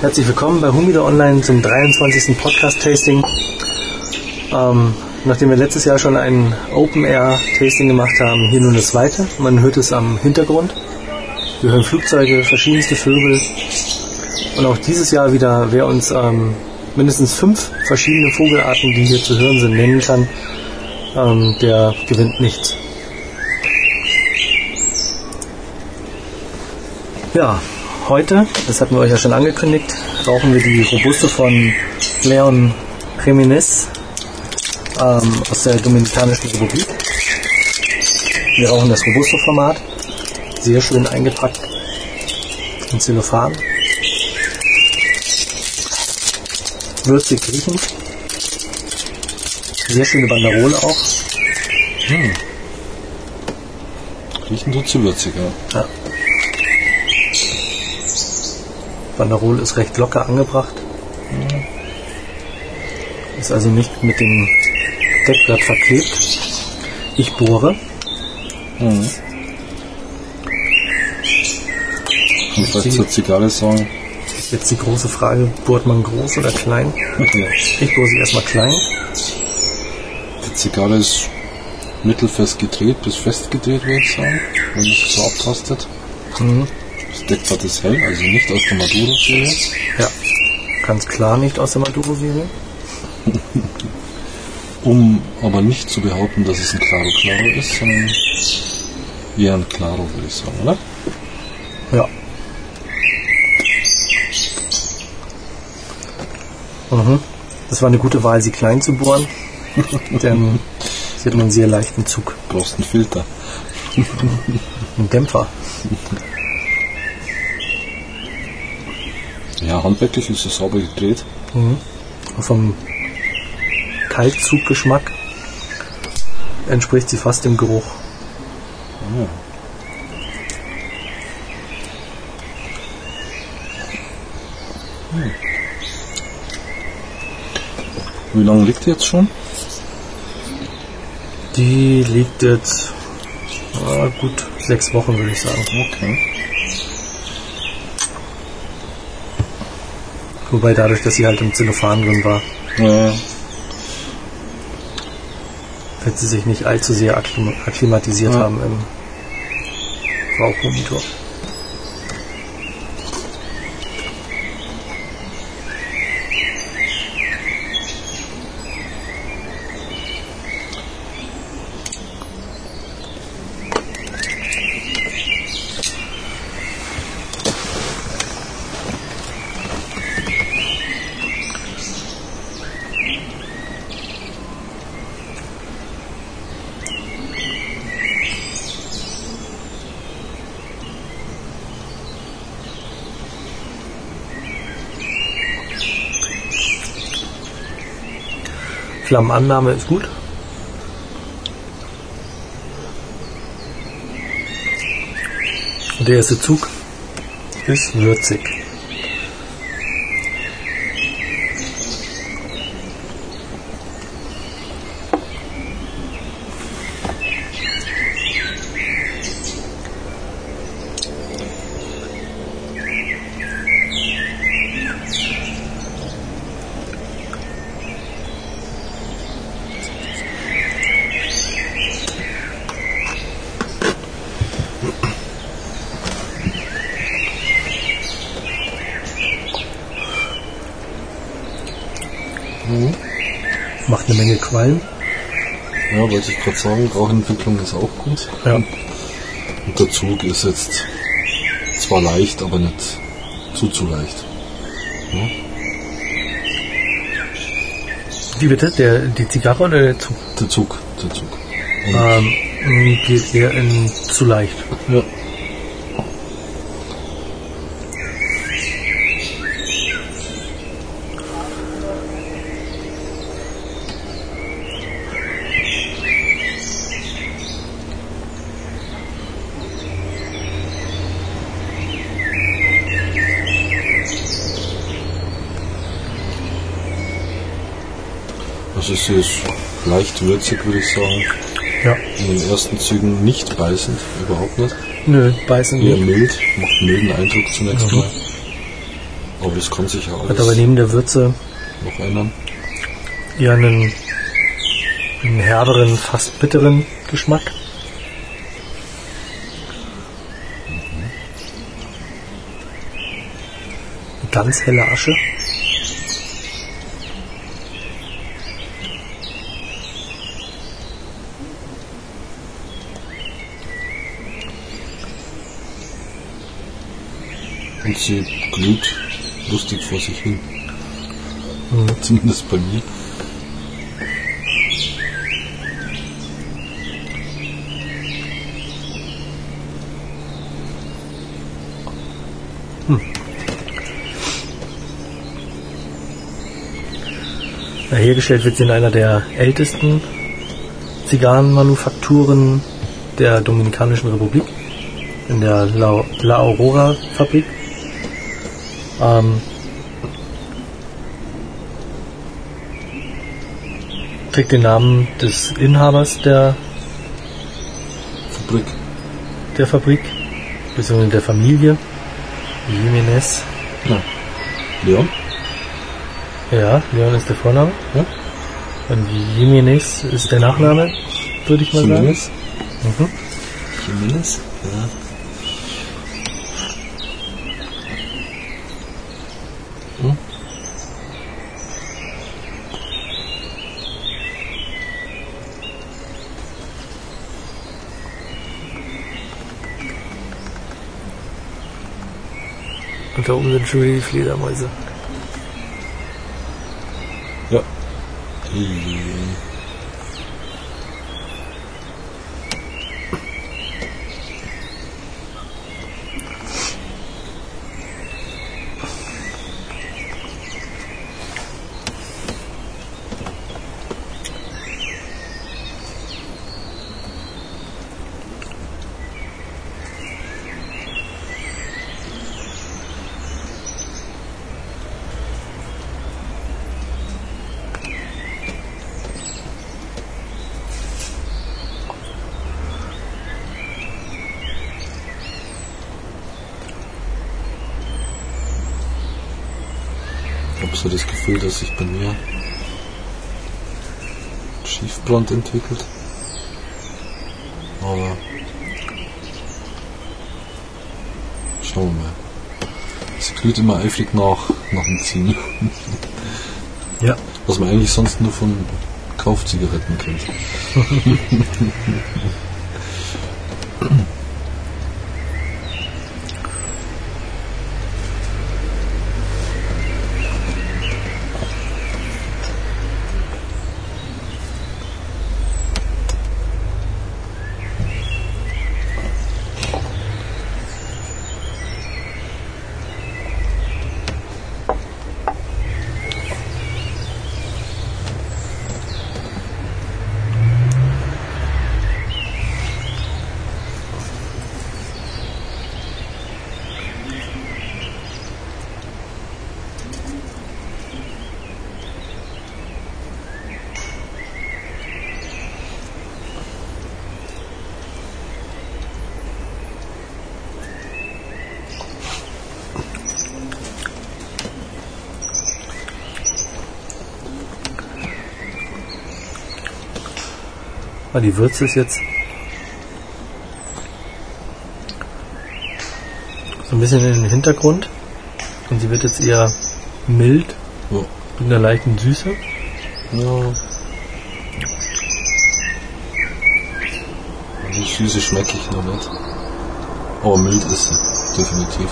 Herzlich willkommen bei Humido Online zum 23. Podcast-Tasting. Ähm, nachdem wir letztes Jahr schon ein Open-Air-Tasting gemacht haben, hier nun das zweite. Man hört es am Hintergrund. Wir hören Flugzeuge, verschiedenste Vögel. Und auch dieses Jahr wieder, wer uns ähm, mindestens fünf verschiedene Vogelarten, die hier zu hören sind, nennen kann, ähm, der gewinnt nichts. Ja, heute, das hatten wir euch ja schon angekündigt, rauchen wir die Robuste von Leon Jiménez ähm, aus der Dominikanischen Republik. Wir rauchen das Robusto-Format, sehr schön eingepackt in Zellophan. Würzig riechend. Sehr schöne Banderole auch. Hm. Riechen tut sie würzig, ja. Ja. Banderole ist recht locker angebracht. Ist also nicht mit dem Deckblatt verklebt. Ich bohre. Mhm. Kann ich vielleicht zur Zigarre sagen? Jetzt die große Frage, bohrt man groß oder klein? Ja. Ich bohre sie erstmal klein. Die Zigarre ist mittelfest gedreht bis fest gedreht, würde ich sagen, wenn man es so abtastet. Mhm. Das Deckblatt ist hell, also nicht aus der Maduro-Serie. Ja, ganz klar nicht aus der Maduro-Serie. Um aber nicht zu behaupten, dass es ein Claro Claro ist, sondern eher ein Claro, würde ich sagen, oder? Ja. Mhm. Das war eine gute Wahl, sie klein zu bohren, denn sie hat einen sehr leichten Zug. Brauchst einen Filter. Ein Dämpfer. Ja, handwerklich ist es sauber gedreht. Und vom Kaltzuggeschmack entspricht sie fast dem Geruch. Ja. Hm. Wie lange liegt die jetzt schon? Die liegt jetzt ah, gut sechs Wochen, würde ich sagen. Okay. Wobei dadurch, dass sie halt im Zellophan drin war, Ja, wird sie sich nicht allzu sehr akklim akklimatisiert Ja. haben im Rauchmonitor. Flammenannahme ist gut. Und der erste Zug ist würzig. Macht eine Menge Qualm. ja wollte ich gerade sagen, Rauchentwicklung ist auch gut. Ja. Und der Zug ist jetzt zwar leicht, aber nicht zu zu leicht. Wie bitte? Der, die Zigarre oder der Zug? Der Zug, der Zug. Und Ähm, geht eher in zu leicht. ja. Also sie ist leicht würzig, würde ich sagen. Ja. In den ersten Zügen nicht beißend, überhaupt nicht. Nö, beißen Eher nicht. mild, macht einen milden Eindruck zunächst Mhm. mal. Aber das kann sich ja alles Hat aber neben der Würze noch ändern. eher einen, einen herberen, fast bitteren Geschmack. Eine Ganz helle Asche. Und sie glüht lustig vor sich hin. Zumindest bei mir. Ja, hergestellt wird sie in einer der ältesten Zigarrenmanufakturen der Dominikanischen Republik, in der La, La Aurora Fabrik. Ähm, trägt den Namen des Inhabers der, Fabrik. der Fabrik, beziehungsweise der Familie, Jimenez. Ja. Leon? Ja, Leon ist der Vorname. Ja? Und Jimenez ist der Nachname, würde ich mal Jimenez? sagen. Mhm. Jimenez? Ja. Da oben sind schon wieder die Fledermäuse. Ja. Die, so das Gefühl, dass sich bei mir Schiefbrand entwickelt. Aber schauen wir mal. Sie glüht immer eifrig nach, nach dem Ziehen. Ja. Was man eigentlich sonst nur von Kaufzigaretten kennt. Ah, die Würze ist jetzt so ein bisschen in den Hintergrund und sie wird jetzt eher mild Ja. mit einer leichten Süße. Ja. Die Süße schmecke ich noch nicht. Aber mild ist sie, definitiv.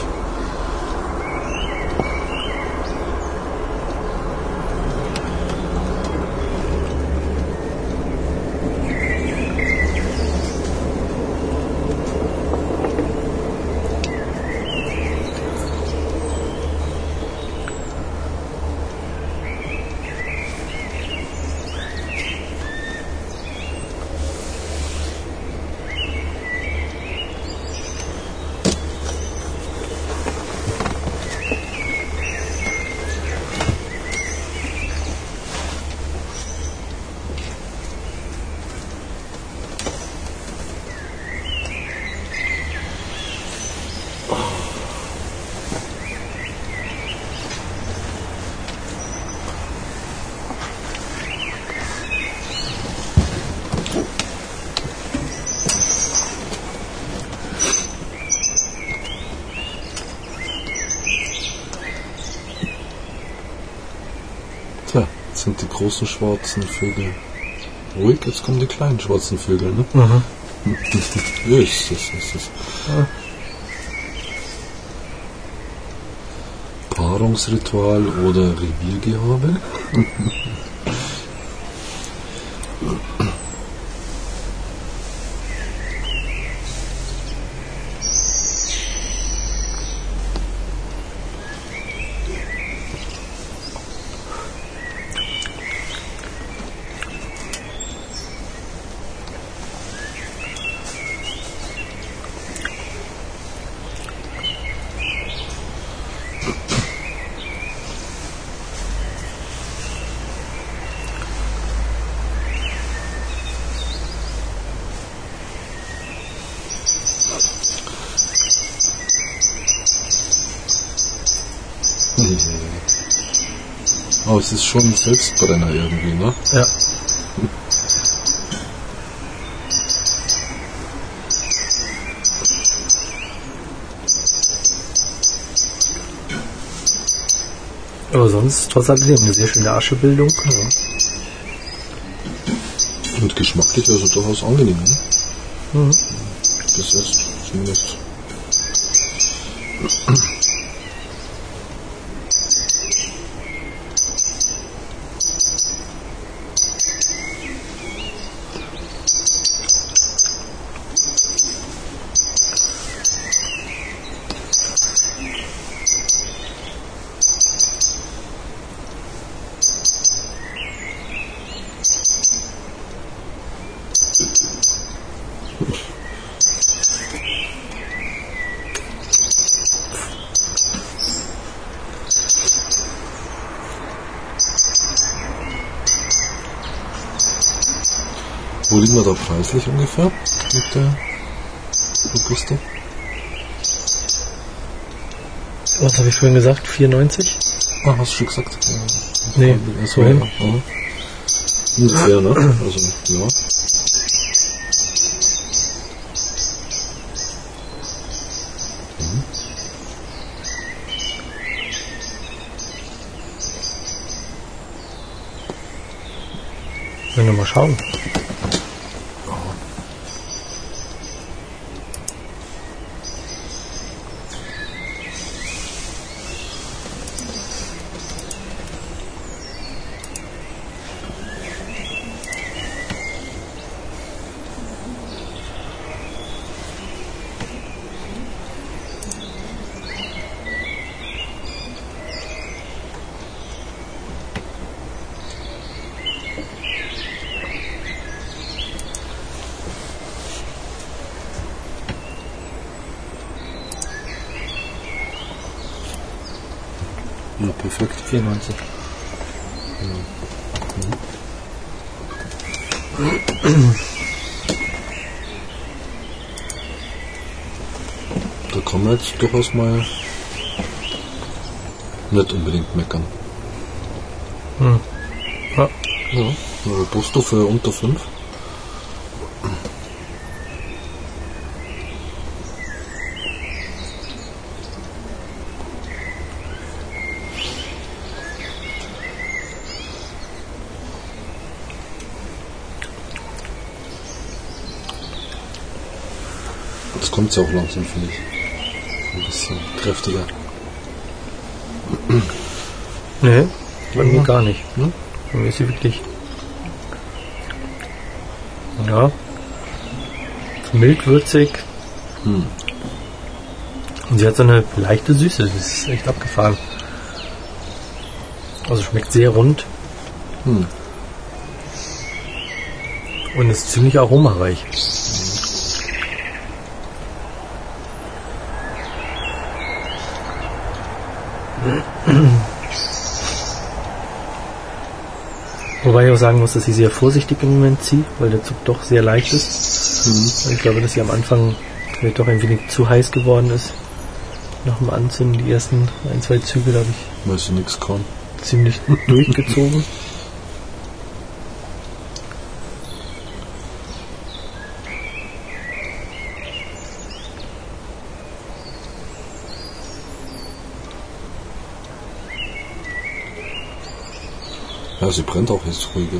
Großen schwarzen Vögel ruhig, jetzt kommen die kleinen schwarzen Vögel, ne? Mhm. Ist, ist, ist, ist. Paarungsritual oder Reviergehabe? Aber es ist schon ein Selbstbrenner irgendwie, ne? Ja. Aber sonst, trotz alledem, eine sehr schöne Aschebildung. Ja. Und geschmacklich also durchaus angenehm, ne? Mhm. Das ist zumindest. Da preislich ungefähr mit der Robusta? Was habe ich vorhin gesagt? 94? Ah, hast du schon gesagt? Nee, Also, vorhin. ja. Ungefähr, ne? Also, ja. Wenn wir mal schauen. Ja, perfekt. 94. Da kann man jetzt durchaus mal nicht unbedingt meckern. Hm. Ja. Ja, ein Robusto für unter 5. Jetzt kommt es auch langsam, finde ich. Ein bisschen kräftiger. Nee, bei mir gar nicht. Ne? Bei mir ist sie wirklich. Ja. Mild, würzig. Hm. Und sie hat so eine leichte Süße. Das ist echt abgefahren. Also schmeckt sehr rund Hm. und ist ziemlich aromareich. Wobei ich auch sagen muss, dass ich sehr vorsichtig im Moment ziehe, weil der Zug doch sehr leicht ist. Hm. Ich glaube, dass sie am Anfang vielleicht doch ein wenig zu heiß geworden ist. Nach dem Anzünden, die ersten ein, zwei Züge, da habe ich Weil sie nichts kann. ziemlich durchgezogen. Ja, sie brennt auch jetzt ruhiger.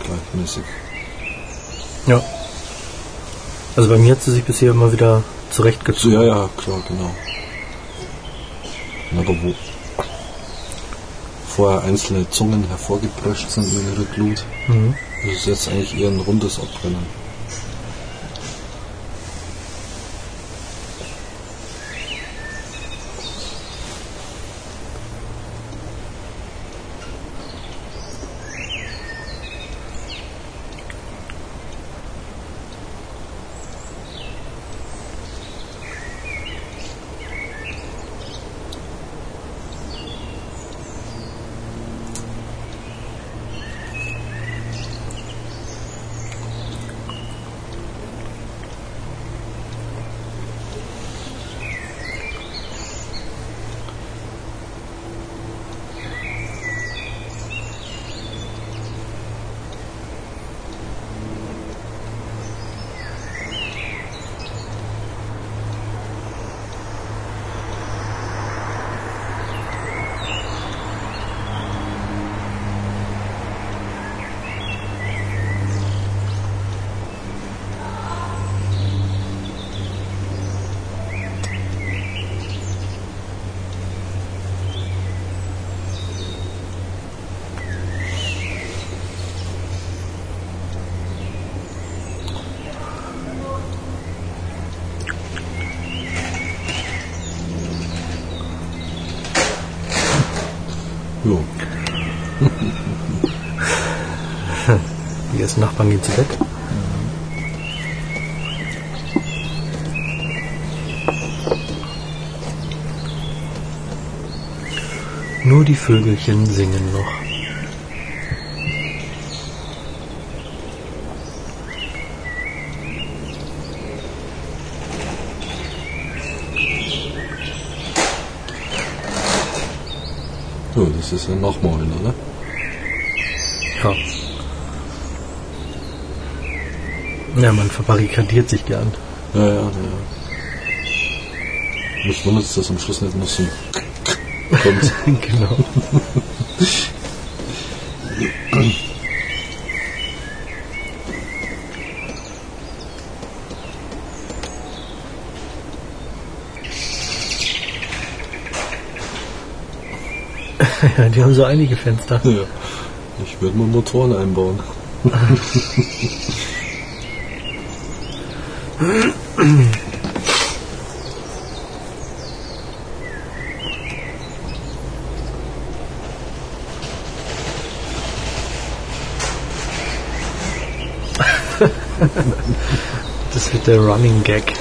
Aber gleichmäßig. Ja. Also bei mir hat sie sich bisher immer wieder zurechtgezogen. Ja, ja, klar, genau. Aber wo vorher einzelne Zungen hervorgeprescht sind in ihre Glut, Mhm. das ist jetzt eigentlich eher ein rundes Abbrennen. Jo. Die ersten Nachbarn gehen zu Bett. Nur die Vögelchen singen noch. Jo, das ist ja nochmal einer, ne? Ja. Ja, man verbarrikadiert sich gern. Ja, ja, ja. Mich wundert es, dass am Schluss nicht noch so ein kommt. genau. ja, die haben so einige Fenster. Ja. Ich werde mal Motoren einbauen. Das wird der Running Gag.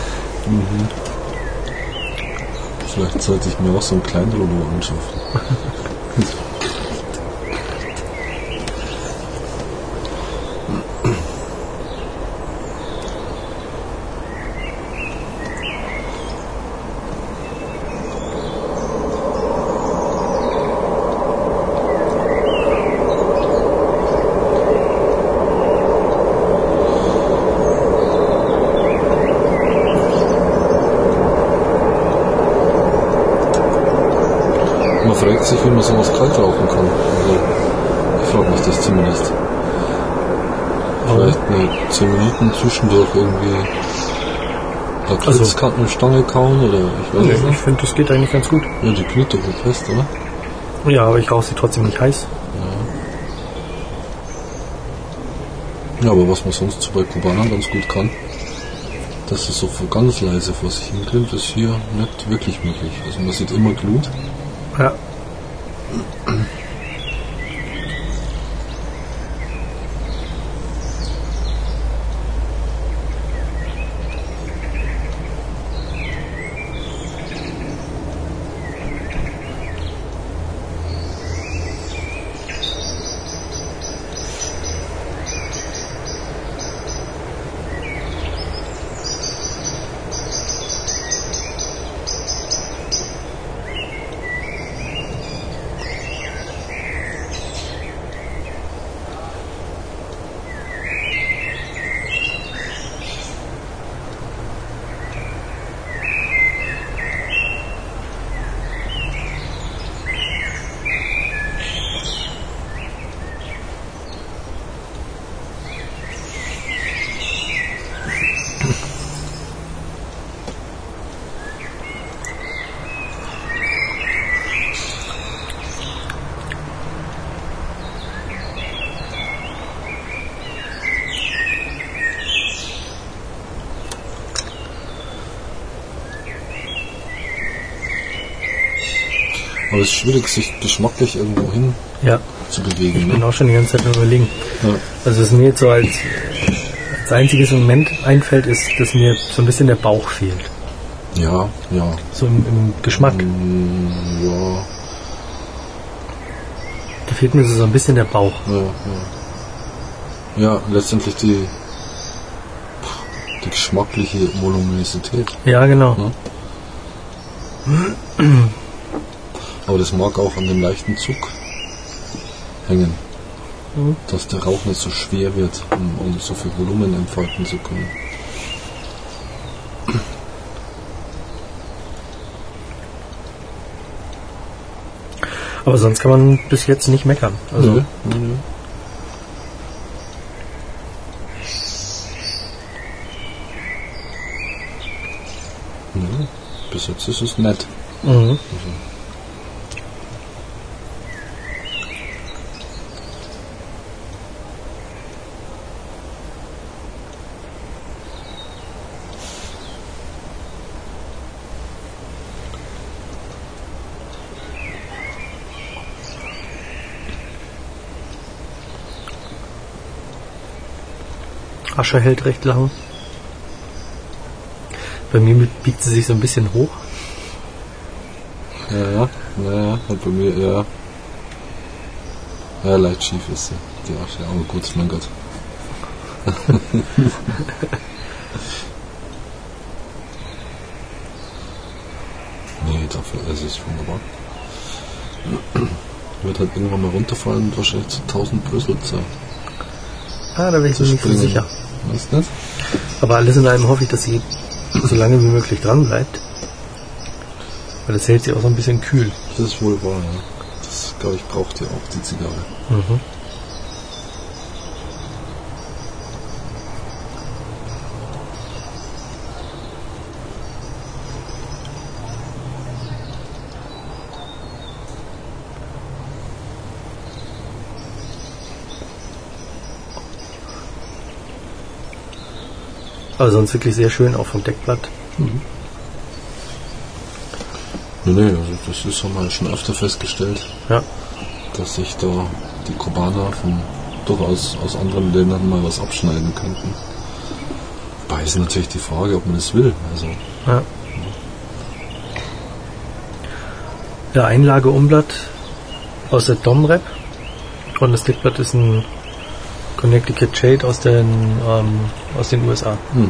Vielleicht sollte ich mir auch so ein Kleinrollo anschaffen. Man fragt sich, wie man sowas kalt rauchen kann. Also, ich frage mich das zumindest. Vielleicht eine Zelluliten zwischendurch irgendwie Lakritzkartenstange kauen oder ich weiß Nee, es ich nicht. finde, das geht eigentlich ganz gut. Ja, die knitt doch gut fest, oder? Ja, aber ich rauche sie trotzdem nicht heiß. Ja, aber was man sonst so bei Kubanern ganz gut kann, dass es so ganz leise vor sich hin klingt, ist hier nicht wirklich möglich. Also man sieht immer Glut. Ja. Es ist schwierig, sich geschmacklich irgendwo hin Ja, zu bewegen. ich bin Ne? auch schon die ganze Zeit nur überlegen. Ja. Also was mir jetzt so als, als einziges Moment einfällt, ist, dass mir so ein bisschen der Bauch fehlt. ja, ja. So im, im Geschmack. Mm, Ja, Da fehlt mir so ein bisschen der Bauch. ja, ja. Ja, letztendlich die, die geschmackliche Voluminosität. Ja, genau. Ja. Aber das mag auch an dem leichten Zug hängen. Mhm. Dass der Rauch nicht so schwer wird, um, um so viel Volumen entfalten zu können. Aber sonst kann man bis jetzt nicht meckern. Also Nö, nö, nö. Bis jetzt ist es nett. Mhm. Asche hält recht lang. Bei mir biegt sie sich so ein bisschen hoch. Ja, ja, ja, und bei mir, ja. Ja, leicht schief ist sie, die Asche, aber gut, mein Gott. nee, dafür ist es wunderbar. Wird halt irgendwann mal runterfallen und wahrscheinlich zu 1000 Brüssel zu, Ah, da bin ich mir nicht so sicher. Du das? Aber alles in allem hoffe ich, dass sie so lange wie möglich dran bleibt. Weil das hält sie auch so ein bisschen kühl. Das ist wohl wahr, ja. Das, glaube ich, braucht ja auch die Zigarre. Mhm. Aber sonst wirklich sehr schön, auch vom Deckblatt. Nee, nee, also das ist haben wir schon öfter festgestellt. Ja. dass sich da die Kubaner von durchaus aus anderen Ländern mal was abschneiden könnten. Wobei ist natürlich die Frage, ob man das will. Also Ja. Der Einlageumblatt aus der Domrep und das Deckblatt ist ein Connecticut Shade aus den, ähm, aus den USA. Ja,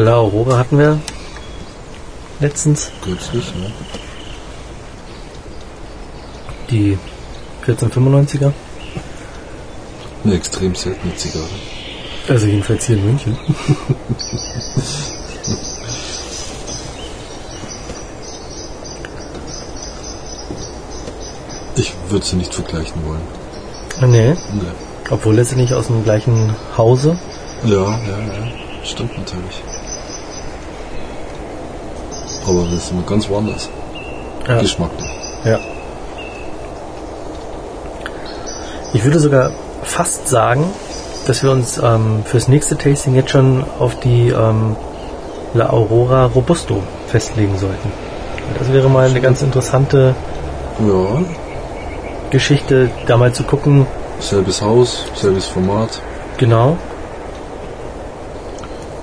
La Aurora hatten wir letztens. kürzlich, ne? Die 1495er. Eine extrem seltene Zigarre. Also jedenfalls hier in München. Ich würde sie nicht vergleichen wollen. Nee, Nee. obwohl letztendlich aus dem gleichen Hause. Ja, ja, ja. Stimmt natürlich. Aber das ist immer ganz woanders. Ja. Geschmacklich. ja. Ich würde sogar fast sagen, dass wir uns ähm, fürs nächste Tasting jetzt schon auf die ähm, La Aurora Robusto festlegen sollten. Das wäre mal eine ganz interessante Ja, Geschichte, da mal zu gucken, selbes Haus, selbes Format. genau,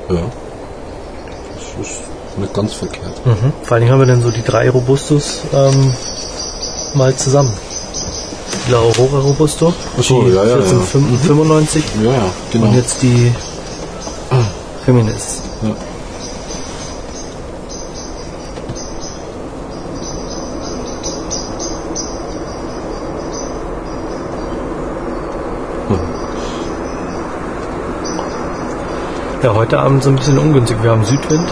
Ja. Nicht ganz verkehrt. Mhm. Vor allen Dingen haben wir dann so die drei Robustus ähm, mal zusammen. La Aurora Robusto. Ach so, die ja, ja, ja. 1495 Ja, ja, genau. und jetzt die Reminisce. ja. Ja, heute Abend so ein bisschen ungünstig. Wir haben Südwind.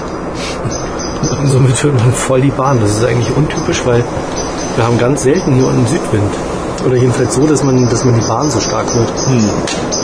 Somit hört man voll die Bahn. Das ist eigentlich untypisch, weil wir haben ganz selten hier unten Südwind. Oder jedenfalls so, dass man, dass man die Bahn so stark hört. Noch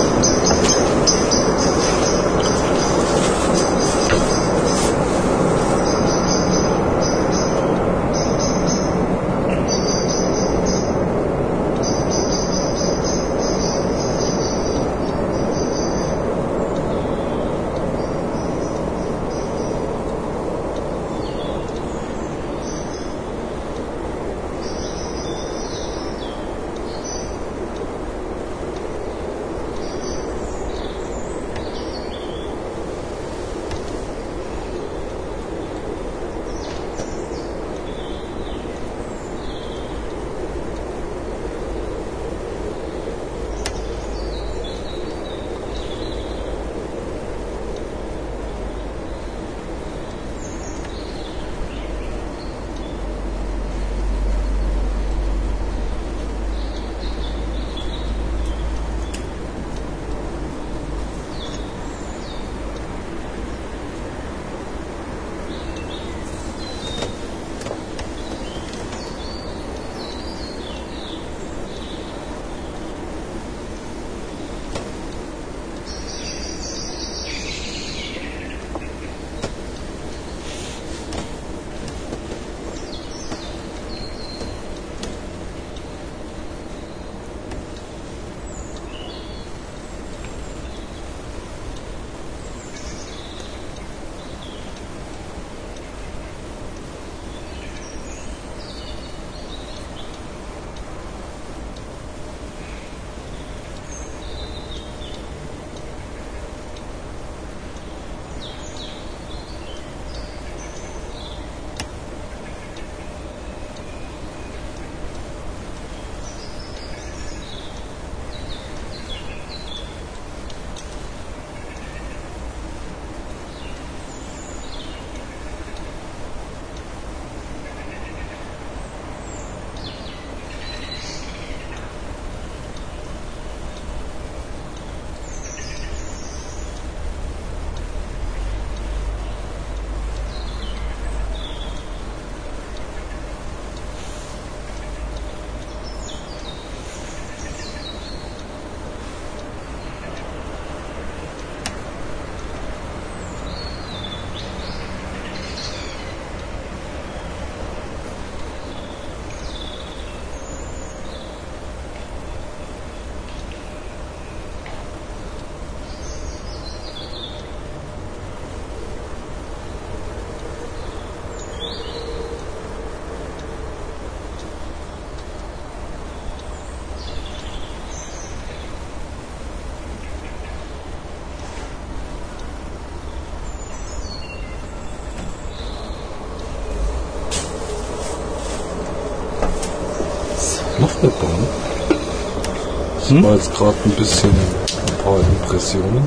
Hm? war jetzt gerade ein bisschen ein paar Impressionen.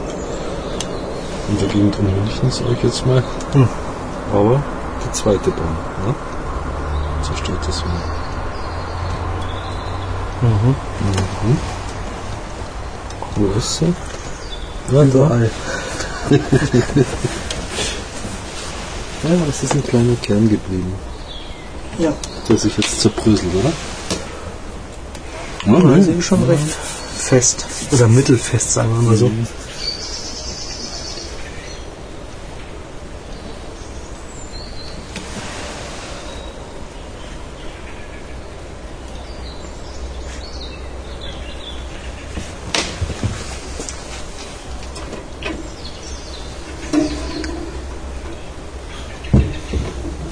In der Gegend um München, sage ich jetzt mal. Hm. Aber die zweite Bahn, ne? Zerstört das wieder. Mhm. Wo ist sie? Ja, Überall. Ja, es ist ein kleiner Kern geblieben. Ja. Der sich jetzt zerbröselt, oder? Ja, sie ist schon recht fest. Oder mittelfest, sagen wir mal so.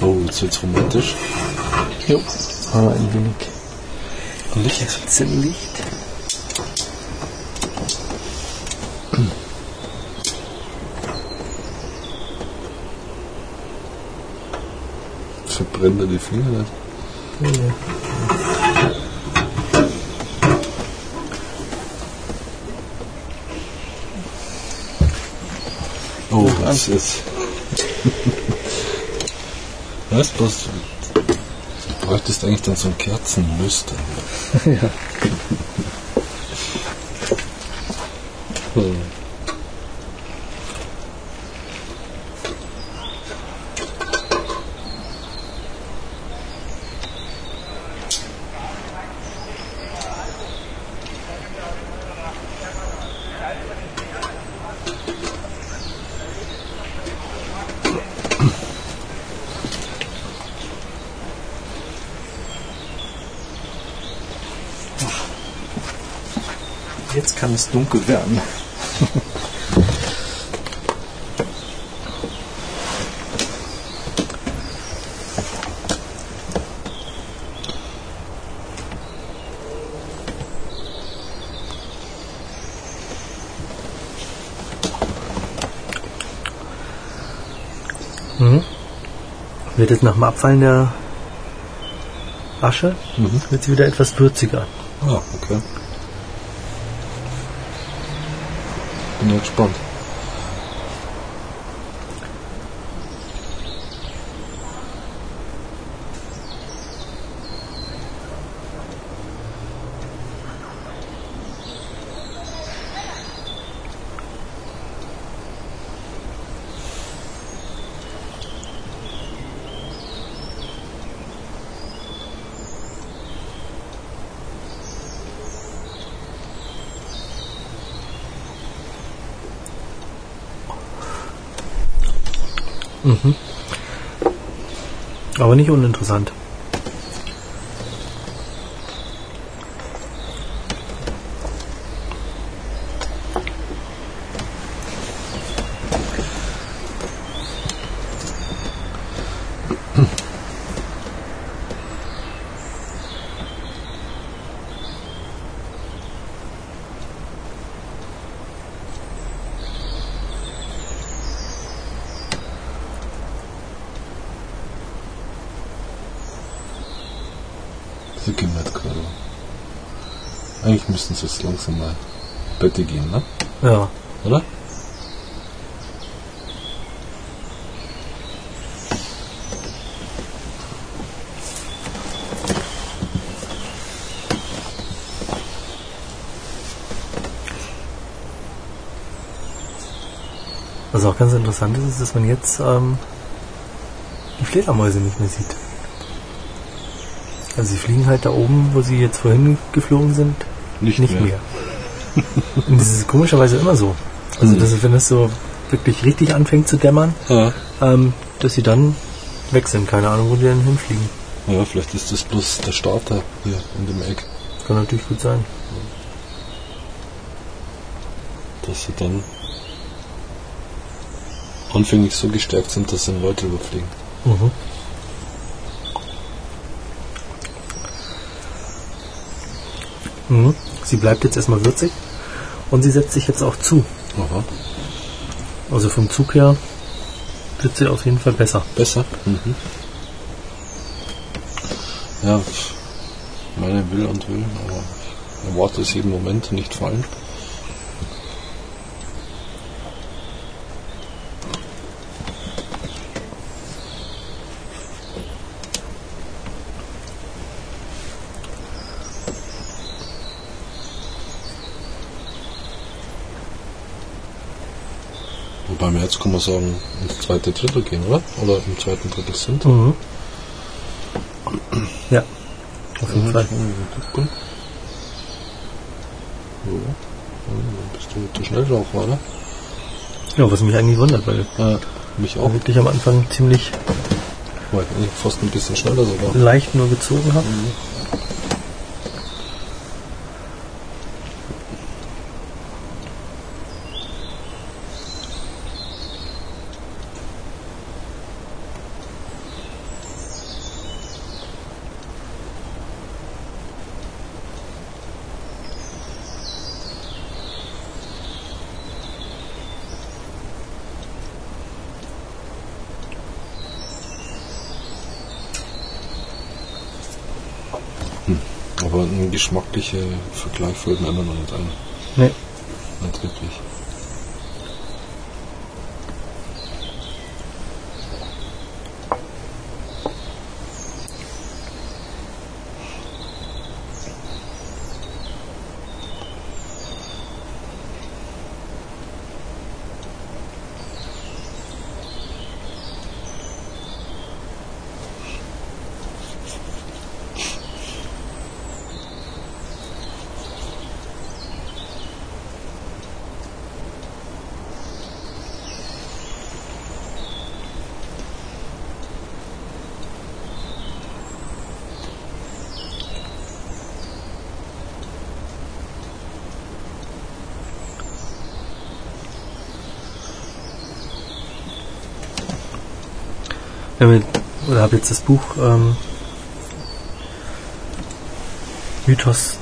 Oh, jetzt romantisch. Jo. Aber ein wenig. Kerzenlicht. Verbrennt funktioniert. Ja. Oh, was ist. Was? Bloß, du bräuchtest eigentlich dann so ein Kerzenlüster. ja. Oh. Es dunkel werden. Mhm. Wird jetzt nach dem Abfallen der Asche, Mhm. wird sie wieder etwas würziger. Ah, okay. Bin ja gespannt. Aber nicht uninteressant. Diese Gemütkörper. Müssten sie jetzt langsam mal Bette gehen, ne? Ja. Oder? Was auch ganz interessant ist, ist, dass man jetzt ähm, die Fledermäuse nicht mehr sieht. Also sie fliegen halt da oben, wo sie jetzt vorhin geflogen sind, Nicht, nicht mehr. Und das ist komischerweise immer so. Also Mhm. das ist, wenn es so wirklich richtig anfängt zu dämmern, Ja. ähm, dass sie dann weg sind. Keine Ahnung, wo die dann hinfliegen. ja, vielleicht ist das bloß der Starter hier in dem Eck, Kann natürlich gut sein. dass sie dann anfänglich so gestärkt sind, dass sie Leute überfliegen. Mhm. Mhm. Sie bleibt jetzt erstmal würzig und sie setzt sich jetzt auch zu. Aha. Also vom Zug her wird sie auf jeden Fall besser. Besser? Mhm. Ja, meine will und will, aber ich erwarte es jeden Moment nicht fallen. Wobei wir jetzt, kann man sagen, ins zweite Drittel gehen, oder? Oder im zweiten Drittel sind. Mhm. Ja, auf jeden Fall. Gucken. Dann bist du zu schnell drauf, oder? Ja, was mich eigentlich wundert, weil Ja, mich auch. ich wirklich am Anfang ziemlich fast ein bisschen schneller sogar. leicht nur gezogen habe. Aber ein geschmacklicher Vergleich fällt mir immer noch nicht ein. Nee. Nicht wirklich. Ja, mit, oder habe jetzt das Buch ähm, Mythos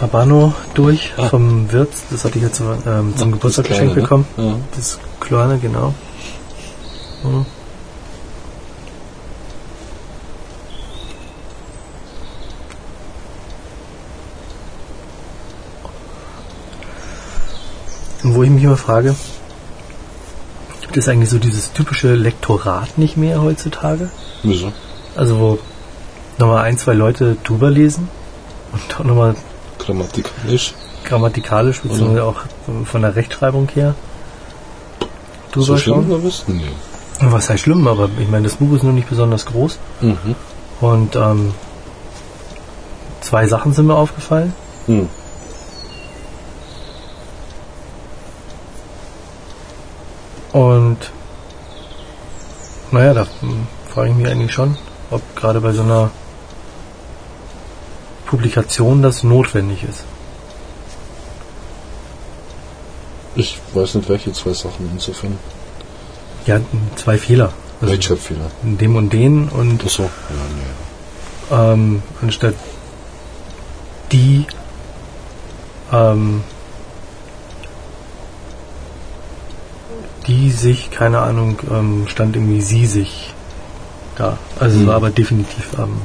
Habano durch Ah. vom Wirt. Das hatte ich jetzt ähm, zum Ach, Geburtstag geschenkt Kleine, bekommen. ne? Ja. Das kleine, genau. Hm. Und wo ich mich immer frage, gibt es eigentlich so dieses typische Lektorat nicht mehr heutzutage? Wieso? Also wo nochmal ein, zwei Leute drüber lesen und auch nochmal Grammatikalisch. grammatikalisch beziehungsweise auch von der Rechtschreibung her drüber So schlimm schauen. Nee. Was heißt schlimm, aber ich meine, das Buch ist nur nicht besonders groß Mhm. und ähm, zwei Sachen sind mir aufgefallen. Hm. Und naja, da frage ich mich eigentlich schon, ob gerade bei so einer Publikation das notwendig ist. Ich weiß nicht, welche zwei Sachen insofern. Ja, zwei Fehler. Also Rechtschreibfehler. dem und den und Achso. Ja, nee. ähm, anstatt die ähm, die sich, keine Ahnung, ähm, stand irgendwie sie sich da. Also es Mhm. war aber definitiv ähm,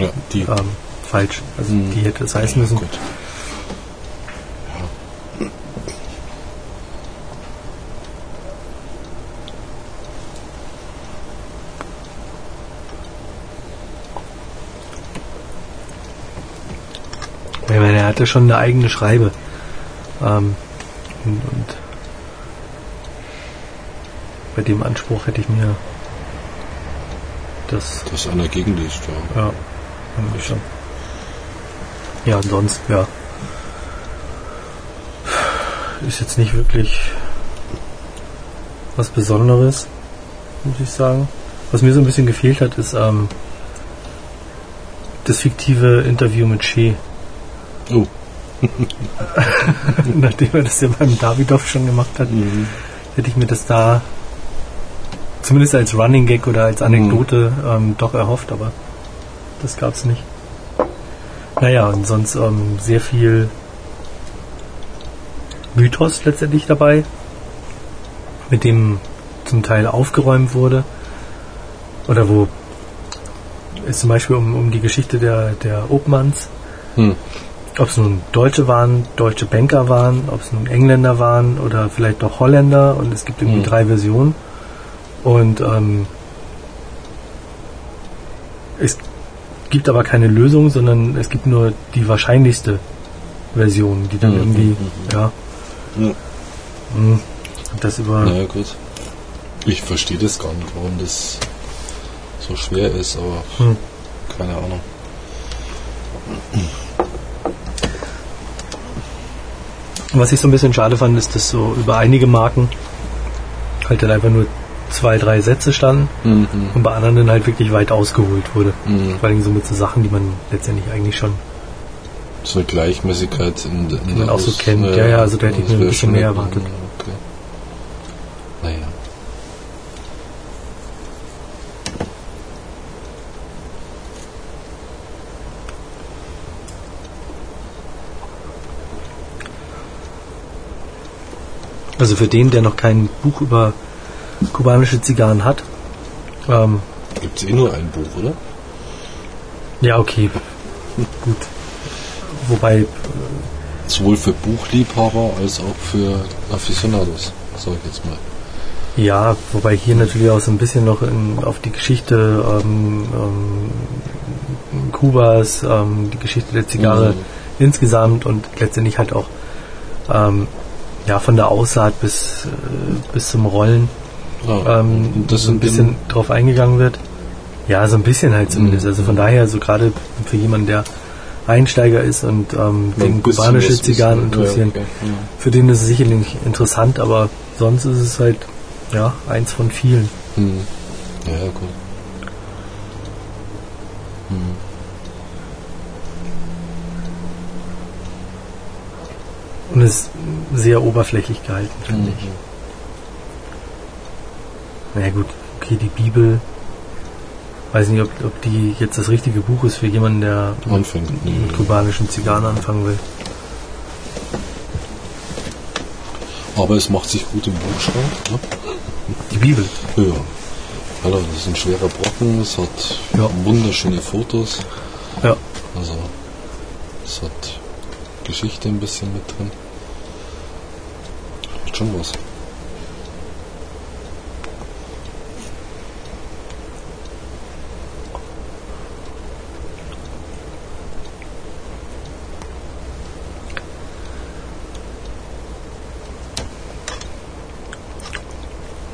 Ja, die. ähm, falsch. Also Mhm. die hätte es heißen müssen. Gut. Ich meine, er hatte schon eine eigene Schreibe. Ähm, und, und bei dem Anspruch hätte ich mir das Dass einer gegenliest, ja. Ja, irgendwie schon. Ja, und sonst, ja. Ist jetzt nicht wirklich was Besonderes, muss ich sagen. Was mir so ein bisschen gefehlt hat, ist ähm, das fiktive Interview mit Shea. Oh. Nachdem er das ja beim Davidoff schon gemacht hat, Mhm. hätte ich mir das da zumindest als Running Gag oder als Anekdote ähm, doch erhofft, aber das gab's nicht. Naja, und sonst ähm, sehr viel Mythos letztendlich dabei, mit dem zum Teil aufgeräumt wurde. Oder wo es zum Beispiel um, um die Geschichte der, der Obmanns Hm. ob es nun Deutsche waren, deutsche Banker waren, ob es nun Engländer waren oder vielleicht doch Holländer und es gibt irgendwie Mhm. drei Versionen. Und ähm, es gibt aber keine Lösung, sondern es gibt nur die wahrscheinlichste Version, die dann Mhm, irgendwie, mhm, ja, Ja. mh, das über, Naja, gut. Ich verstehe das gar nicht, warum das so schwer ist, aber Hm. keine Ahnung. Was ich so ein bisschen schade fand, ist, dass so über einige Marken halt dann einfach nur zwei, drei Sätze standen Mhm. und bei anderen dann halt wirklich weit ausgeholt wurde. Mhm. Vor allem so mit so Sachen, die man letztendlich eigentlich schon So eine Gleichmäßigkeit in, in Die man auch so kennt. Ja, ja, also da hätte ich mir ein bisschen mehr erwartet. Okay. Naja. Also für den, der noch kein Buch über kubanische Zigarren hat, ähm, Gibt es eh nur ein Buch, oder? ja okay, gut. Wobei, Sowohl für Buchliebhaber als auch für Aficionados, sag ich jetzt mal. ja, wobei hier natürlich auch so ein bisschen noch in, auf die Geschichte ähm, ähm, Kubas, ähm, die Geschichte der Zigarre Mhm. insgesamt und letztendlich halt auch ähm, ja von der Aussaat bis äh, bis zum Rollen Ja, ähm, das so ein bisschen drauf eingegangen wird. Ja, so ein bisschen halt zumindest. Mhm. Also von daher, so gerade für jemanden, der Einsteiger ist und ähm, Ja, bisschen kubanische Zigarren interessieren, Ja, okay. ja. für den ist es sicherlich interessant, aber sonst ist es halt ja eins von vielen. Hm. Ja, ja, gut. Hm. Und es ist sehr oberflächlich gehalten, finde Mhm. ich. Naja gut, okay, die Bibel Weiß nicht, ob, ob die jetzt das richtige Buch ist für jemanden, der Anfängt. Mit kubanischen Zigarren anfangen will. Aber es macht sich gut im Buchschrank. Ne? Die Bibel. Ja. Also, das ist ein schwerer Brocken, es hat Ja. wunderschöne Fotos. Ja. Also, es hat Geschichte ein bisschen mit drin. Hat schon was.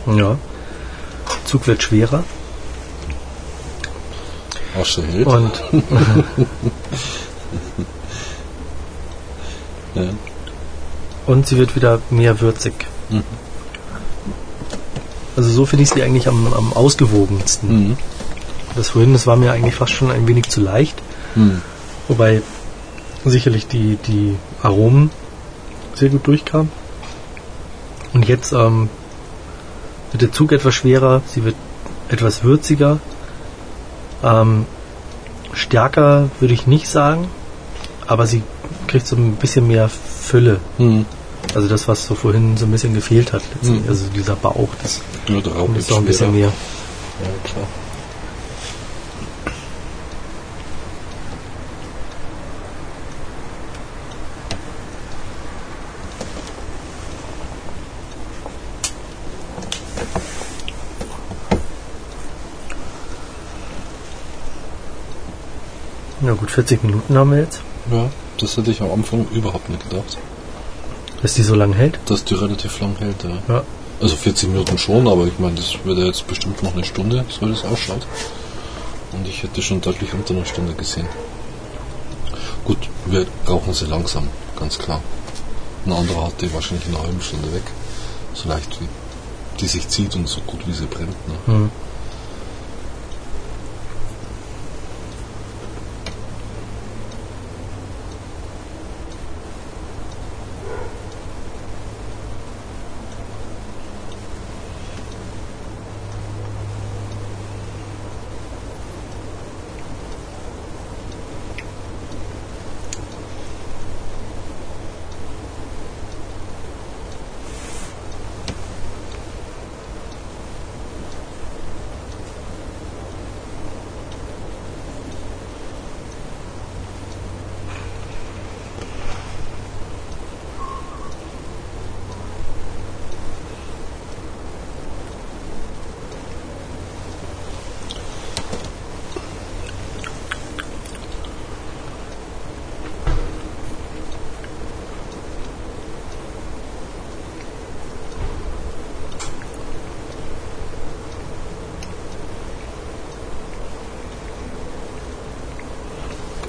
Ja. Zug wird schwerer Asche hält. und Ja. Und sie wird wieder mehr würzig. Mhm. Also so finde ich sie eigentlich am, am ausgewogensten. Mhm. Das vorhin, das war mir eigentlich fast schon ein wenig zu leicht. Mhm. Wobei sicherlich die, die Aromen sehr gut durchkamen. Und jetzt ähm, wird der Zug etwas schwerer, sie wird etwas würziger. Ähm, stärker würde ich nicht sagen, aber sie kriegt so ein bisschen mehr Fülle. Mhm. Also das, was so vorhin so ein bisschen gefehlt hat. letztlich. Mhm. Also dieser Bauch, das Ja, ist noch ein bisschen mehr. Ja, klar. Na gut, 40 Minuten haben wir jetzt. Ja, das hätte ich am Anfang überhaupt nicht gedacht. Dass die so lang hält. Dass die relativ lang hält, ja. Ja. Also 40 Minuten schon, aber ich meine, das wird ja jetzt bestimmt noch eine Stunde, so wie das ausschaut. Und ich hätte schon deutlich unter einer Stunde gesehen. Gut, wir rauchen sie langsam, ganz klar. Ein anderer hat die wahrscheinlich in einer halben Stunde weg. So leicht wie die sich zieht und so gut wie sie brennt. Ne? Hm.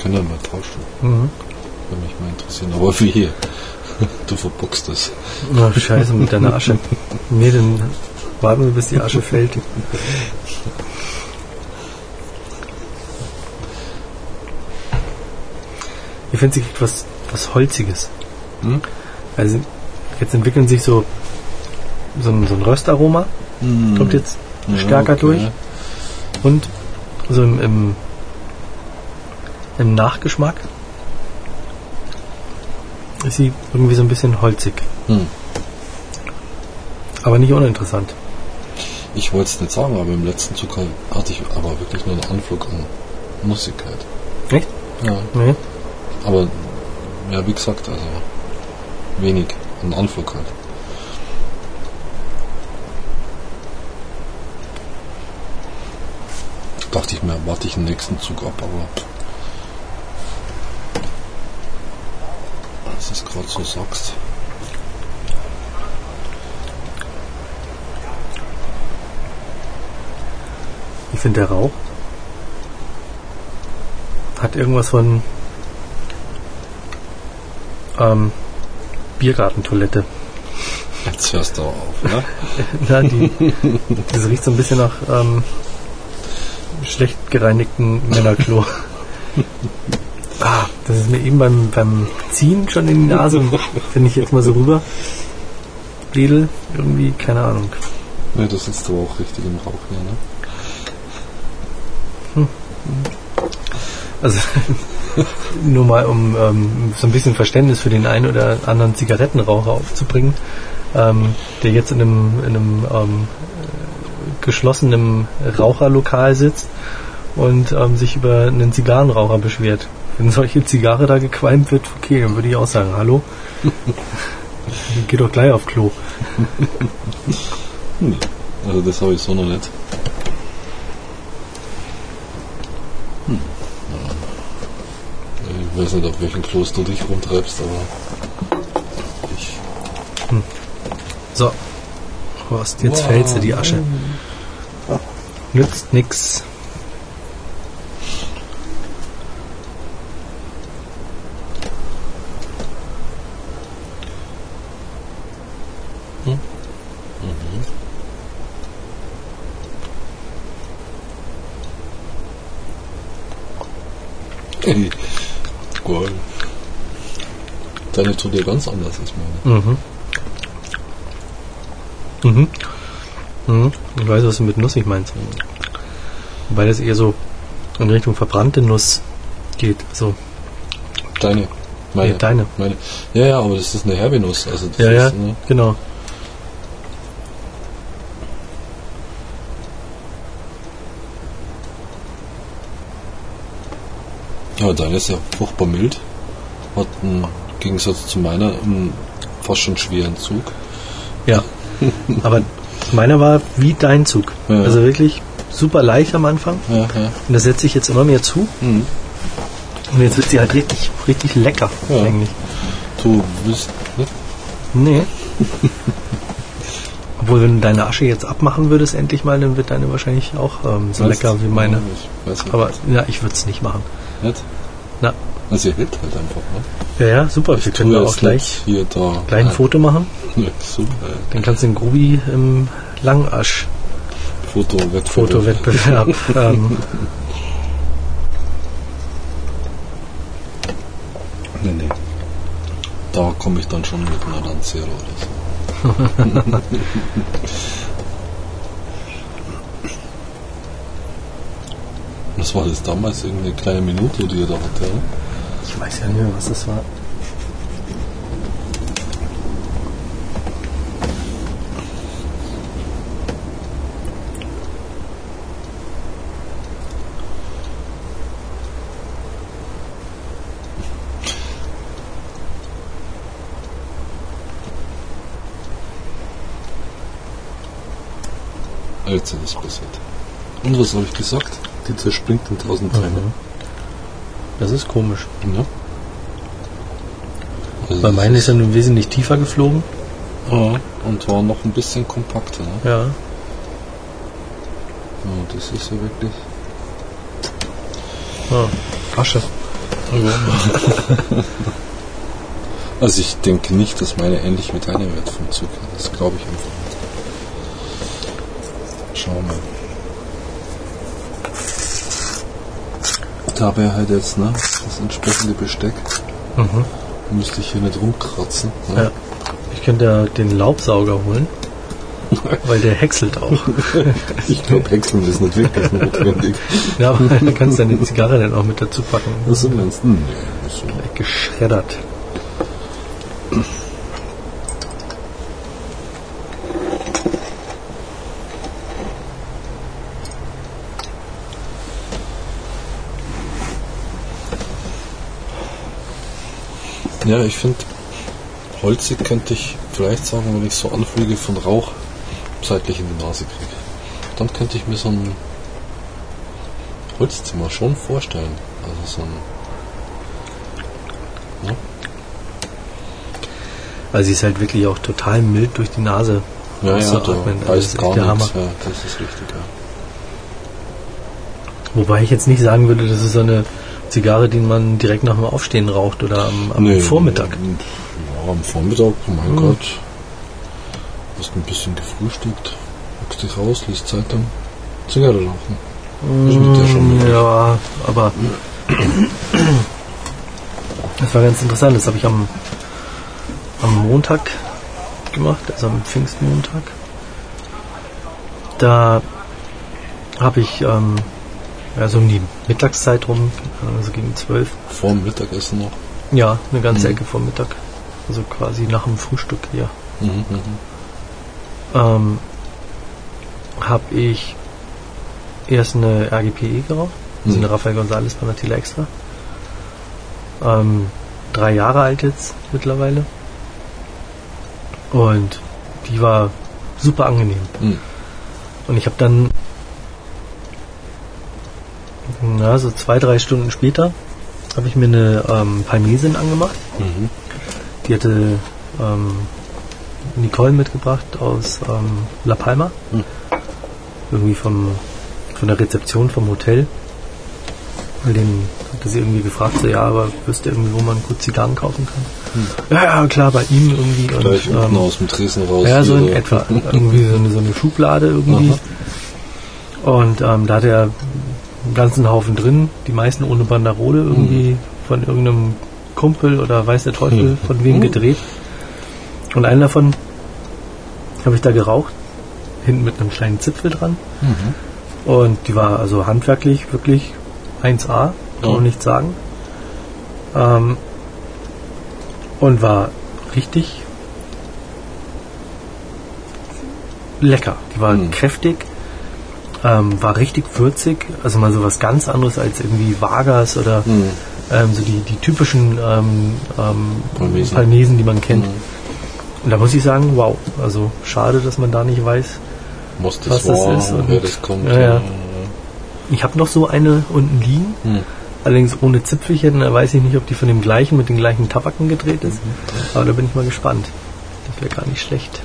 Können wir mal tauschen, Mhm. würde mich mal interessieren. Aber wie hier. Du verbockst es. Na, scheiße, mit deiner Asche. Nee, dann warten wir, bis die Asche fällt. Ich finde, sie kriegt was, was Holziges. Hm? Also, jetzt entwickeln sich so, so ein, so ein Röstaroma. Kommt jetzt Ja, stärker okay. durch. Und so im, im, im Nachgeschmack ist sie irgendwie so ein bisschen holzig. Hm. Aber nicht uninteressant. Ich wollte es nicht sagen, aber im letzten Zug hatte ich aber wirklich nur einen Anflug an Mussigkeit. Echt? Ja. Nee. Aber, ja, wie gesagt, also wenig an Anflug halt. Dachte ich mir, warte ich den nächsten Zug ab, aber als du es gerade so sagst. Ich finde der Rauch hat irgendwas von ähm, Biergartentoilette. Jetzt hörst du auf, ne? Ja, die, das riecht so ein bisschen nach ähm, schlecht gereinigten Männerklo. das ist mir eben beim, beim Ziehen schon in die Nase, wenn ich jetzt mal so rüber wedel, irgendwie, keine Ahnung. Ne, du sitzt aber auch richtig im Rauch hier, ne? Also nur mal, um ähm, so ein bisschen Verständnis für den einen oder anderen Zigarettenraucher aufzubringen, ähm, der jetzt in einem, in einem ähm, geschlossenen Raucherlokal sitzt und ähm, sich über einen Zigarrenraucher beschwert. Wenn solche Zigarre da gequalmt wird, okay, dann würde ich auch sagen, hallo, geh doch gleich auf Klo. Nee, also das habe ich so noch nicht. Hm. Ich weiß nicht, auf welchen Klos du dich rumtreibst, aber ich. So, Horst, jetzt Wow. fällt sie die Asche. Nützt nix. Cool. Deine tut ja ganz anders als meine. Mhm. Mhm. Mhm. Ich weiß, was du mit nussig meinst. Wobei das eher so in Richtung verbrannte Nuss geht. So, Deine. Meine. Nee, deine. Meine. Ja, ja, aber das ist eine herbe Nuss. Also das ja, ja, ist, ne, genau. Ja, deine ist ja furchtbar mild. Hat im Gegensatz zu meiner einen fast schon schweren Zug. Ja. Aber meiner war wie dein Zug. Ja. Also wirklich super leicht am Anfang. Ja, ja. Und das setzt sich jetzt immer mehr zu. Mhm. Und jetzt wird sie halt richtig, richtig lecker Ja. eigentlich. Du willst nicht? Nee. Obwohl, wenn du deine Asche jetzt abmachen würdest, endlich mal, dann wird deine wahrscheinlich auch ähm, so Meinst lecker wie meine. Ich nicht. Aber ja, ich würde es nicht machen. Nicht? Na, Also ihr hält halt einfach, ne? ja, ja, super. Wir können jetzt auch gleich, hier da. gleich ein Foto machen. Ja, super. Dann kannst du den Grubi im Langasch Fotowettbewerb. Fotowettbewerb ähm, Nee, nee. Da komme ich dann schon mit einer Lancero oder so. Was war das damals? Irgendeine kleine Minute, die ihr da hatte? Ich weiß ja nicht mehr, was das war. Jetzt ist es passiert. Und was habe ich gesagt? Die zerspringt in tausend Teile. Das ist komisch. Ja. Also Bei meinen ist er nun wesentlich tiefer geflogen. Ja, und war noch ein bisschen kompakter. Ne? Ja. Ja, das ist ja wirklich. Ah, Asche. Also ich denke nicht, dass meine ähnlich mit deiner wird vom Zug. Das glaube ich einfach nicht. Schauen wir. Da wäre halt jetzt ne, das entsprechende Besteck. Mhm. Müsste ich hier nicht rumkratzen. Ne? Ja. Ich könnte ja den Laubsauger holen, weil der häckselt auch. Ich glaube, Häckseln ist nicht wirklich notwendig. Ja, aber dann kannst du deine Zigarre dann auch mit dazu packen. Was du meinst? Nee, so. Geschreddert. Ja, ich finde, holzig könnte ich vielleicht sagen, wenn ich so Anflüge von Rauch seitlich in die Nase kriege. Dann könnte ich mir so ein Holzzimmer schon vorstellen. Also so ein. Ja, Also sie ist halt wirklich auch total mild durch die Nase ja, ja da Also das ist ist gar der. Hammer. Ja, das ist richtig, ja. Wobei ich jetzt nicht sagen würde, das ist so eine Zigarre, die man direkt nach dem Aufstehen raucht oder am, am Nee, Vormittag. Ja, am Vormittag, oh mein Mhm. Gott. Hast ein bisschen gefrühstückt, guckst dich raus, liest Zeitung, Zigarre rauchen. Schon möglich. Ja, aber das war ganz interessant. Das habe ich am, am Montag gemacht, also am Pfingstmontag. Da habe ich ähm, ja, so um die Mittagszeit rum, also gegen zwölf. Vor dem Mittagessen noch. Ja, eine ganze Mhm. Ecke vor Mittag. Also quasi nach dem Frühstück hier. Mhm, mhm. Ähm, habe ich erst eine RGPE geraucht, also Mhm. eine Rafael González Panatilla Extra. Ähm, drei Jahre alt jetzt mittlerweile. Und die war super angenehm. Mhm. Und ich habe dann, na, so zwei, drei Stunden später, habe ich mir eine ähm, Palmesin angemacht. Mhm. Die hatte ähm, Nicole mitgebracht aus ähm, La Palma. Mhm. Irgendwie vom, von der Rezeption vom Hotel. Weil den hatte sie irgendwie gefragt, so, ja, aber wüsste irgendwie, wo man gut Zigarren kaufen kann. Ja, ja, klar, bei ihm irgendwie. Gleich und, unten ähm, aus dem Tresen raus. ja, so in etwa. Irgendwie so eine, so eine Schublade irgendwie. Und ähm, da hat er einen ganzen Haufen drin, die meisten ohne Banderole irgendwie von irgendeinem Kumpel oder weiß der Teufel Mhm. von wem Mhm. gedreht. Und einen davon habe ich da geraucht, hinten mit einem kleinen Zipfel dran. Mhm. Und die war also handwerklich wirklich 1A, kann man nicht sagen. Ähm, und war richtig lecker. Die war Mhm. kräftig, ähm, war richtig würzig, also mal so was ganz anderes als irgendwie Vargas oder Mhm. ähm, so die, die typischen ähm, ähm, Palmesen. Palmesen, die man kennt. Mhm. Und da muss ich sagen, wow, also schade, dass man da nicht weiß, Was das war, ist und- das kommt. Ja, ja. Ich habe noch so eine unten liegen, Mhm. allerdings ohne Zipfelchen. Da weiß ich nicht, ob die von dem gleichen mit den gleichen Tabaken gedreht ist. Aber da bin ich mal gespannt. Das wäre gar nicht schlecht.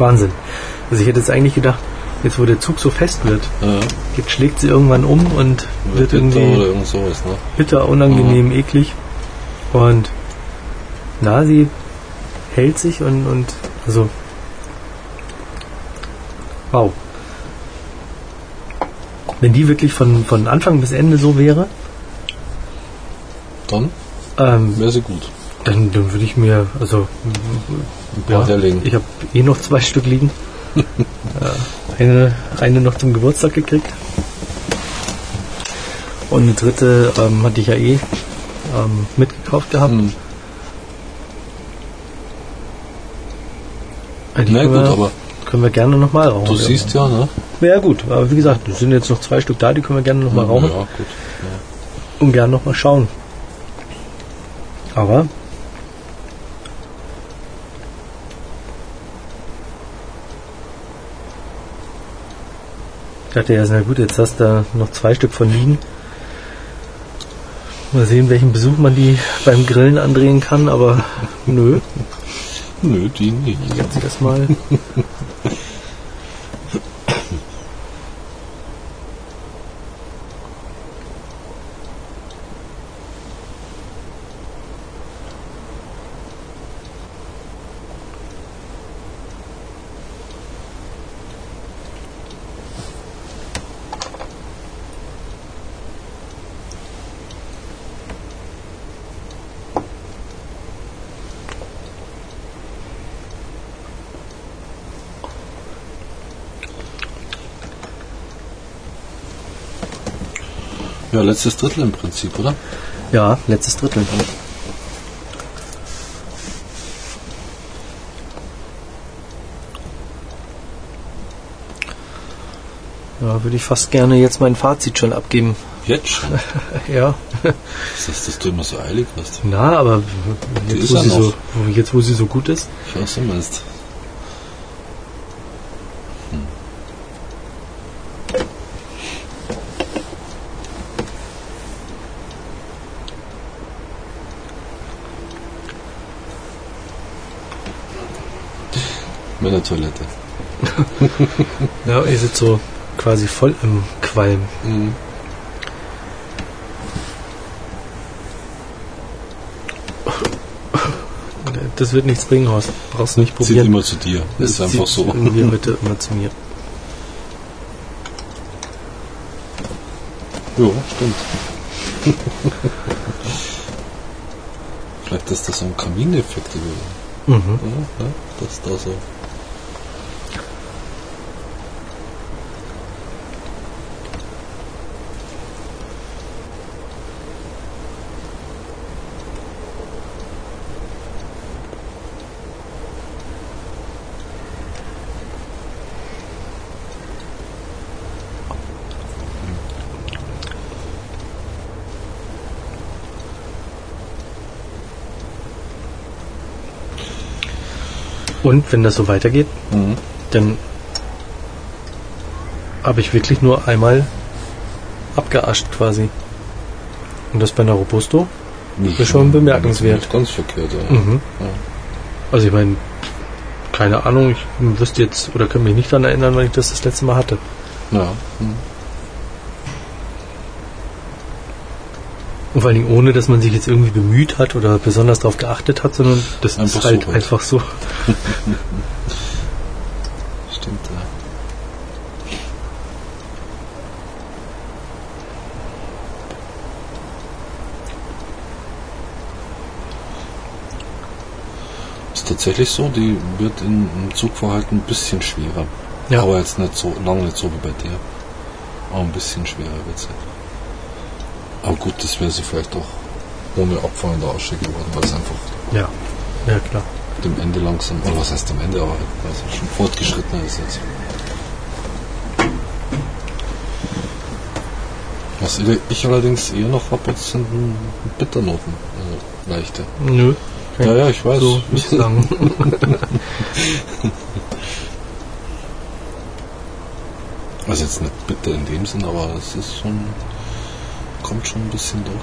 Wahnsinn. Also ich hätte jetzt eigentlich gedacht, jetzt wo der Zug so fest wird, Ja. jetzt schlägt sie irgendwann um und wird Bitter irgendwie oder irgend sowas, ne? bitter, unangenehm, eklig. Und na, sie hält sich und, und also wow. Wenn die wirklich von, von Anfang bis Ende so wäre, Dann ähm, wäre sie gut. dann, dann würde ich mir, also herlegen. ich habe eh noch zwei Stück liegen. Eine, eine noch zum Geburtstag gekriegt. Und eine dritte ähm, hatte ich ja eh ähm, mitgekauft gehabt. Die Na können gut, wir, aber können wir gerne nochmal rauchen. du siehst ja, ne? Ja gut, aber wie gesagt, es sind jetzt noch zwei Stück da, die können wir gerne nochmal Ja, rauchen gut. und gerne nochmal schauen. Aber ich dachte ja, na gut, jetzt hast du noch zwei Stück von liegen. Mal sehen, welchen Besuch man die beim Grillen andrehen kann, aber nö, Nö, die nicht. jetzt erstmal. Ja, letztes Drittel im Prinzip, oder? Ja, letztes Drittel. Ja, würde ich fast gerne jetzt mein Fazit schon abgeben. Jetzt schon. Ja. Was ist, dass du immer so eilig hast? Na, aber jetzt wo, ja so, jetzt, wo sie so gut ist. Ich weiß, du meinst. Männertoilette. der Toilette. ja, ihr sitzt so quasi voll im Qualm. Mhm. Das wird nichts bringen, Horst. Brauchst du nicht probieren. Zieht immer zu dir. Das ist einfach so. Hier bitte immer zu mir. Ja, stimmt. Vielleicht ist das so ein Kamineffekt. Mhm. Ja, ne? Das da so. Und wenn das so weitergeht, Mhm. dann habe ich wirklich nur einmal abgeascht quasi. Und das bei einer Robusto? Das ist schon bemerkenswert. Nicht ganz verkehrt, ja. Mhm. Ja. Also ich meine, keine Ahnung, ich wüsste jetzt oder kann mich nicht daran erinnern, wann ich das das letzte Mal hatte. Ja. Mhm. Und vor allen Dingen ohne, dass man sich jetzt irgendwie bemüht hat oder besonders darauf geachtet hat, sondern das Einfach ist halt so halt. einfach so. Stimmt, ja. Ist tatsächlich so, die wird im Zugverhalten ein bisschen schwerer. Ja. Aber jetzt nicht so, lange nicht so wie bei dir. Aber ein bisschen schwerer wird sie. Aber gut, das wäre sie vielleicht auch ohne Abfall in der Asche geworden, weil es einfach Ja, ja klar. dem Ende langsam, oder was heißt dem Ende, aber weil es schon fortgeschrittener ist jetzt. Was ich allerdings eher noch habe, jetzt sind Bitternoten, also leichte. Nö. Ja, ja, ich weiß. So nicht sagen. Also jetzt nicht bitter in dem Sinn, aber es ist schon, kommt schon ein bisschen durch.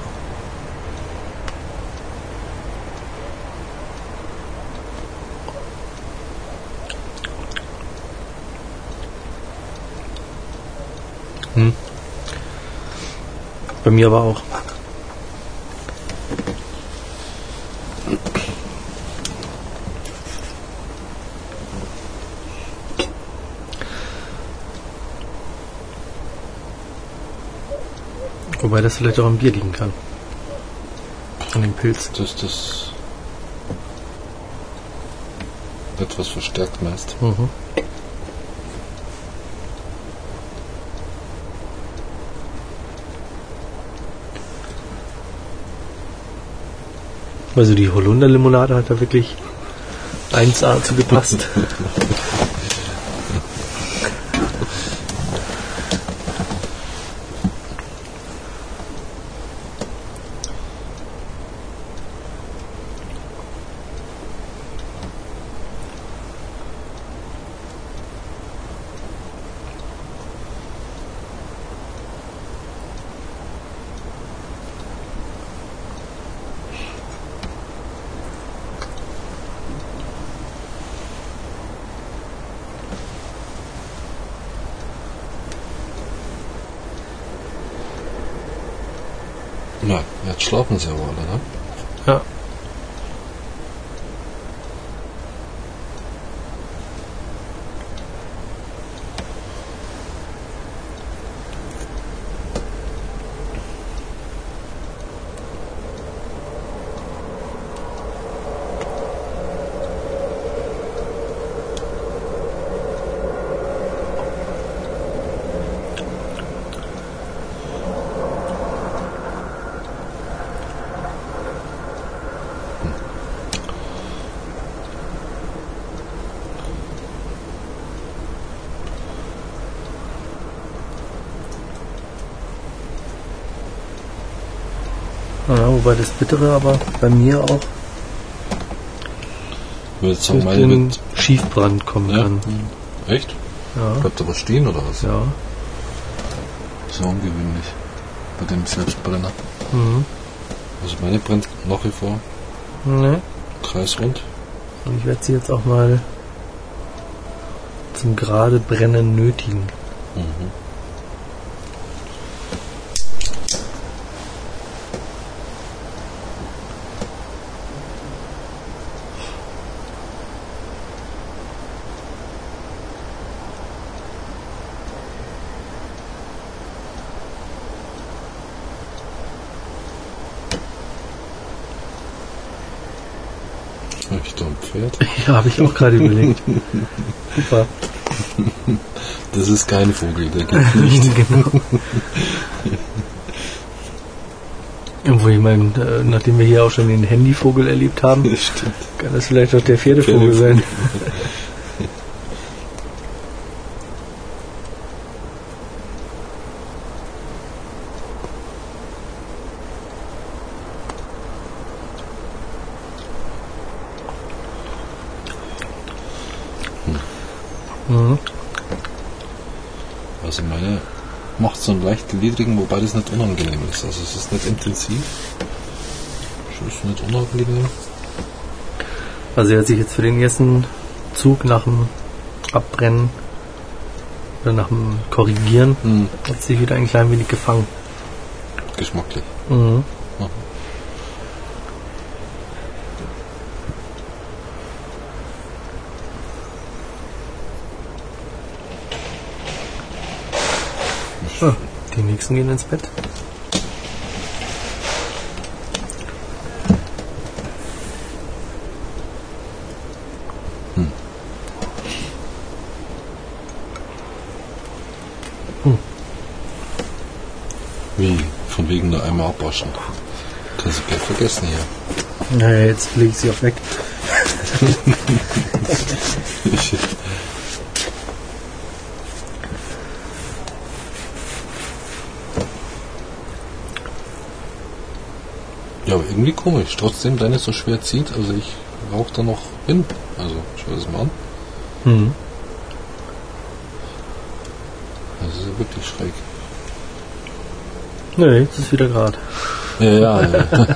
Bei mir aber auch. Wobei das vielleicht auch am Bier liegen kann. An dem Pilz. Dass das etwas verstärkt meist. Mhm. Also die Holunder-Limonade hat da wirklich 1A zu gepasst. Ja, jetzt schlafen wobei das Bittere aber bei mir auch würde sagen, den wird. Schiefbrand kommen Ja? kann. Echt? Ja. Bleibt da was stehen oder was? ja. So ungewöhnlich. Bei dem Selbstbrenner. Mhm. Also meine brennt nach wie vor Ne? kreisrund. Und ich werde sie jetzt auch mal zum gerade Brennen nötigen. Mhm. Habe ich da ein Pferd? Ja, habe ich auch gerade überlegt. Super. Das ist kein Vogel, der geht nicht. genau. Obwohl, ich meine, äh, nachdem wir hier auch schon den Handyvogel erlebt haben, stimmt. kann das vielleicht auch der Pferdevogel sein. Mhm. Also meine macht ledrigen, wobei das nicht unangenehm ist. Also es ist nicht intensiv. Es ist nicht unangenehm. Also er hat sich jetzt für den ersten Zug nach dem Abbrennen oder nach dem Korrigieren Hm, hat sich wieder ein klein wenig gefangen. geschmacklich. Mhm. Ja. Ah, die nächsten gehen ins Bett. Wie? Von wegen nur einmal abwaschen. Kannst du gleich vergessen hier. Naja, jetzt lege ich sie auch weg. Ich, ja, aber irgendwie komisch. Trotzdem deine so schwer zieht. Also ich rauche da noch hin. Also schau das mal an. Mhm. Das ist ja wirklich schräg. Nee, jetzt ist wieder gerade. Ja, ja, ja.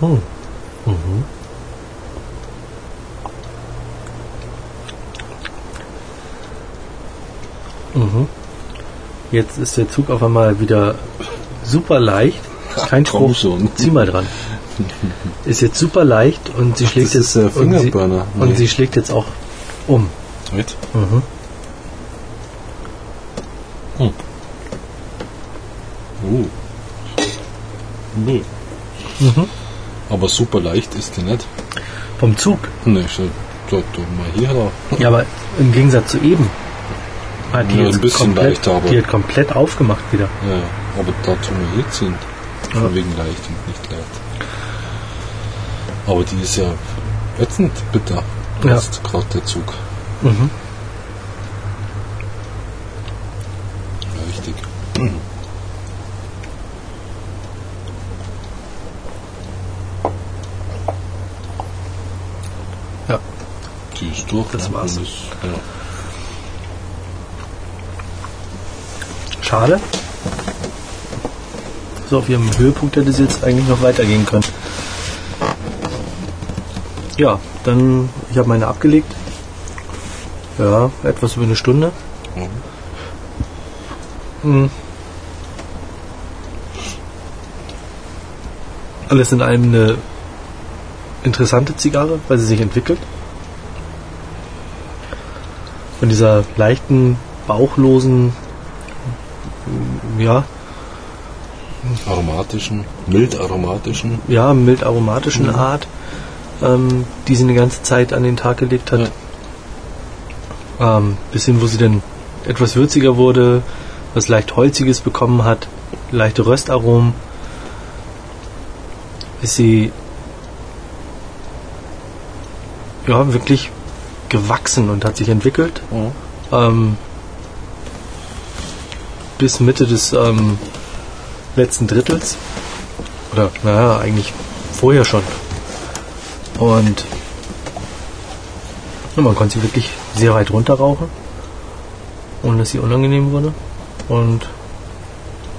Hm. Mhm. Mhm. Jetzt ist der Zug auf einmal wieder super leicht. Kein Komm Spruch. schon. Zieh mal dran. Ist jetzt super leicht und sie schlägt das jetzt ist der und, sie, Fingerburner. und Nee. sie schlägt jetzt auch um. Mit? Mhm. Uh. Mhm. Aber super leicht ist die nicht. Vom Zug. Ne, schon. So, du mal hier da. Ja, aber im Gegensatz zu eben hat die Ja, jetzt ein bisschen komplett, leichter, aber- die hat komplett aufgemacht wieder. Ja, aber dazu mal hier ziehen. Von Ja. wegen leicht und nicht leicht. Aber die ist ja ätzend bitter. Ja. Jetzt gerade der Zug. Mhm. Ja, richtig. Ja. Die ist durch. Das ne? war's. Und ist, ja. Schade. So, auf ihrem Höhepunkt hätte sie jetzt eigentlich noch weitergehen können. Ja, dann, ich habe meine abgelegt. Ja, etwas über eine Stunde. Mhm. Mhm. Alles in allem eine interessante Zigarre, weil sie sich entwickelt. Von dieser leichten, bauchlosen, ja, Aromatischen, mild aromatischen. ja, mild aromatischen Art, ähm, die sie eine ganze Zeit an den Tag gelegt hat. Ähm, bis hin, wo sie dann etwas würziger wurde, was leicht Holziges bekommen hat, leichte Röstaromen, ist sie ja wirklich gewachsen und hat sich entwickelt. Mhm. Ähm, bis Mitte des ähm, letzten Drittels. Oder, naja, eigentlich vorher schon. Und ja, man konnte sie wirklich sehr weit runter rauchen, ohne dass sie unangenehm wurde. Und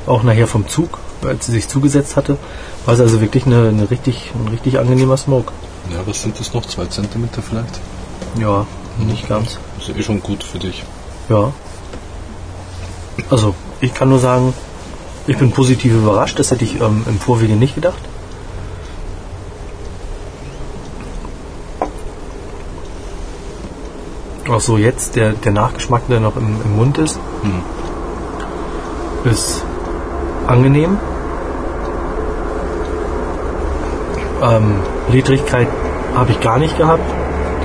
auch nachher vom Zug, als sie sich zugesetzt hatte, war es also wirklich eine, eine richtig, ein richtig angenehmer Smoke. Ja, was sind das noch? Zwei Zentimeter vielleicht? Ja, nicht ganz. Ist ja eh schon gut für dich. Ja. Also, ich kann nur sagen, ich bin positiv überrascht. Das hätte ich ähm, im Vorwege nicht gedacht. Auch so jetzt, der, der Nachgeschmack, der noch im, im Mund ist, ist angenehm. Ähm, Ledrigkeit habe ich gar nicht gehabt,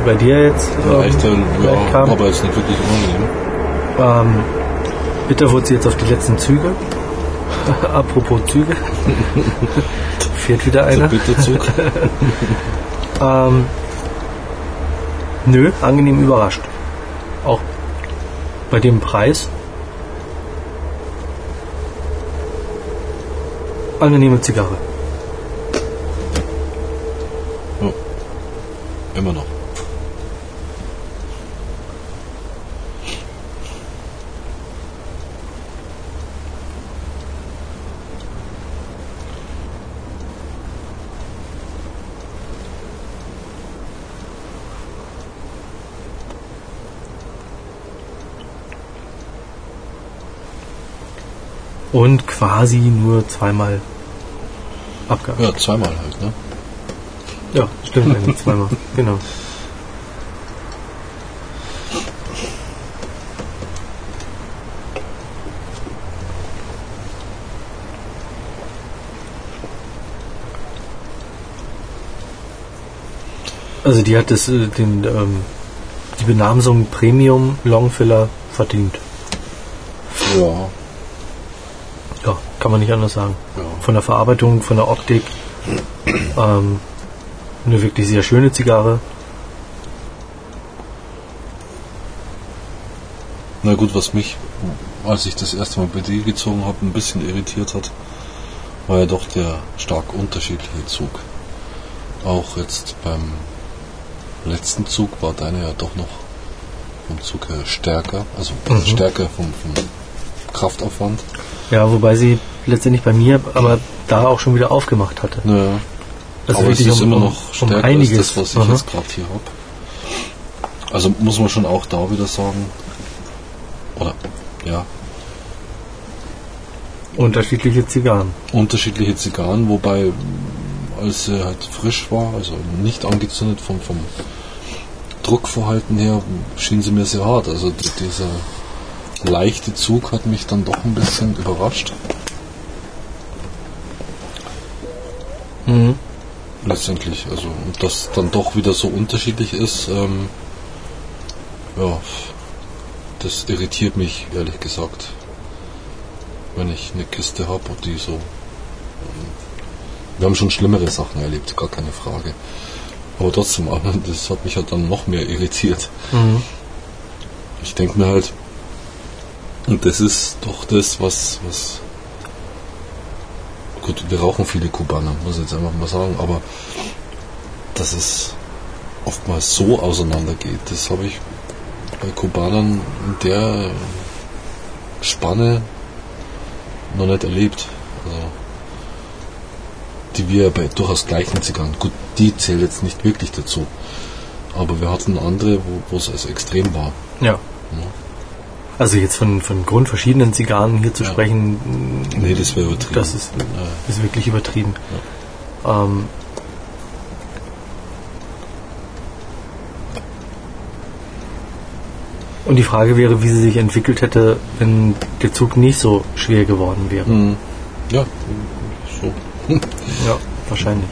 bei dir jetzt ähm, äh, vielleicht ja, kam. aber jetzt nicht wirklich unangenehm. Ähm, bitter wurde sie jetzt auf die letzten Züge. Apropos Züge. Fährt wieder Der einer. Bitterzug. Ähm, nö, angenehm überrascht. Auch bei dem Preis. Angenehme Zigarre. Immer noch. Und quasi nur zweimal abgehakt. Ja, zweimal halt, ne? Ja, stimmt zweimal. Genau. Also die hat das, äh, den, ähm, die Benamsung Premium Longfiller verdient. Ja. Kann man nicht anders sagen. Ja. Von der Verarbeitung, von der Optik. Ähm, eine wirklich sehr schöne Zigarre. Na gut, was mich, als ich das erste Mal bei dir gezogen habe, ein bisschen irritiert hat, war ja doch der stark unterschiedliche Zug. Auch jetzt beim letzten Zug war deine ja doch noch vom Zug her stärker, also Mhm. stärker vom, vom Kraftaufwand. Ja, wobei sie letztendlich bei mir aber da auch schon wieder aufgemacht hatte. Naja, Also aber es ist um- immer um- noch um stärker als einiges. das, was ich Aha. jetzt gerade hier habe. Also muss man schon auch da wieder sagen, oder ja, Unterschiedliche Zigarren. unterschiedliche Zigarren, wobei als sie halt frisch war, also nicht angezündet vom, vom Druckverhalten her, schien sie mir sehr hart. Also die, dieser leichte Zug hat mich dann doch ein bisschen überrascht. Mhm. Letztendlich, also und das dann doch wieder so unterschiedlich ist, ähm, ja, das irritiert mich ehrlich gesagt, wenn ich eine Kiste habe und die so. ähm, Wir haben schon schlimmere Sachen erlebt, gar keine Frage. Aber trotzdem, das hat mich halt dann noch mehr irritiert. Mhm. Ich denke mir halt, und das ist doch das, was, was. Gut, wir rauchen viele Kubaner, muss ich jetzt einfach mal sagen, aber dass es oftmals so auseinandergeht, das habe ich bei Kubanern in der Spanne noch nicht erlebt. Also, die wir bei durchaus gleichen Zigarren, gut, die zählt jetzt nicht wirklich dazu, aber wir hatten andere, wo, es also extrem war. Ja. Ja. Also jetzt von, von grundverschiedenen Zigarren hier zu Ja. sprechen, Nee, das wäre übertrieben. das ist, Ja. ist wirklich übertrieben. Ähm, und die Frage wäre, wie sie sich entwickelt hätte, wenn der Zug nicht so schwer geworden wäre. Mhm. Ja, so. Ja, wahrscheinlich.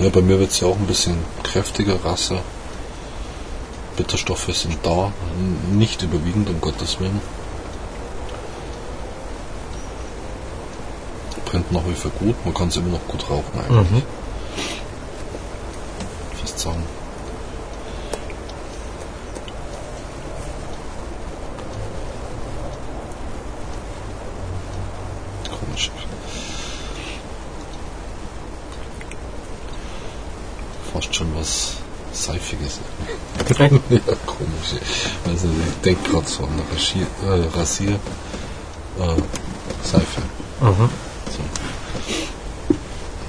Ja, bei mir wird es ja auch ein bisschen kräftiger, Rasse. Bitterstoffe sind da, nicht überwiegend, um Gottes Willen. Brennt nach wie vor gut, man kann es immer noch gut rauchen eigentlich. Mhm. Fast sagen. Komisch. Fast schon was Seifiges. ja, komisch. Also ich denke gerade so an Rasier, äh, Rasier äh, Seife. Mhm.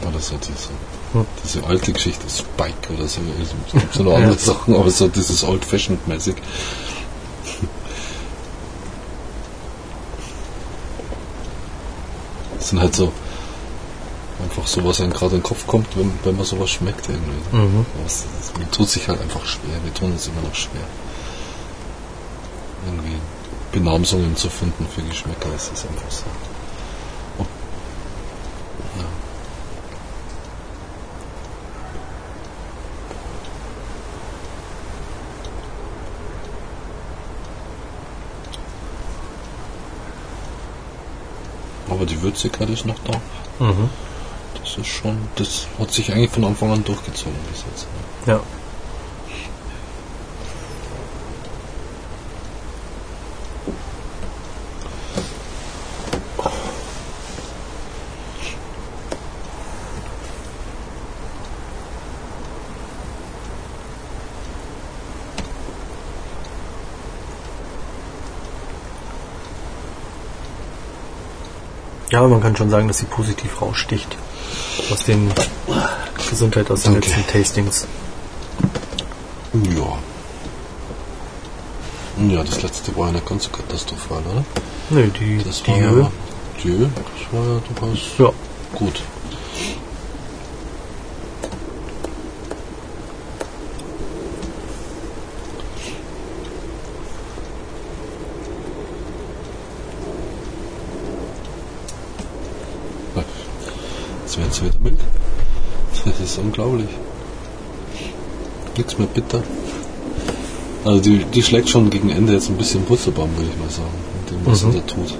Oder so diese, Hm. diese alte Geschichte, Spike oder so. Es gibt so noch andere Sachen, aber so dieses Old-Fashioned-mäßig. Das sind halt so, Einfach so, was einem gerade in den Kopf kommt, wenn, wenn man sowas schmeckt irgendwie. Mhm. Das, das, mir tut sich halt einfach schwer. Wir tun es immer noch schwer. Irgendwie Benamsungen zu finden für Geschmäcker. Es ist einfach so. Ob, ja. Aber die Würzigkeit ist noch da. Mhm. Das ist schon, das hat sich eigentlich von Anfang an durchgezogen bis jetzt. Ja. Ja, man kann schon sagen, dass sie positiv raussticht. Aus den Gesundheit aus den Danke. letzten Tastings. Ja. Ja, das letzte war nicht ganz katastrophal, oder? Nö, die, Das die war Höhe. ja, die das war ja durchaus Ja. gut. Ja, Jetzt werden sie wieder Milch. Das ist unglaublich. Nichts mehr bitter. Also die, die schlägt schon gegen Ende jetzt ein bisschen Wurzelbaum, würde ich mal sagen, mit dem, was Mhm. da tut.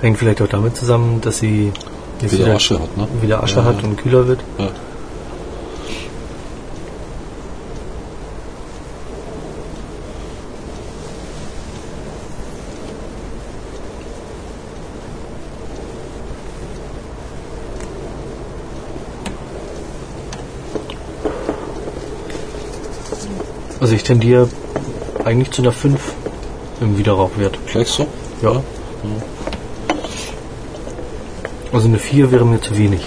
Hängt vielleicht auch damit zusammen, dass sie jetzt Wieder Asche hat, ne? wieder Asche Ja, hat ja. und kühler wird. Ja. Also ich tendiere eigentlich zu einer 5 im Wiederrauchwert. Gleich so? Ja. Also eine 4 wäre mir zu wenig.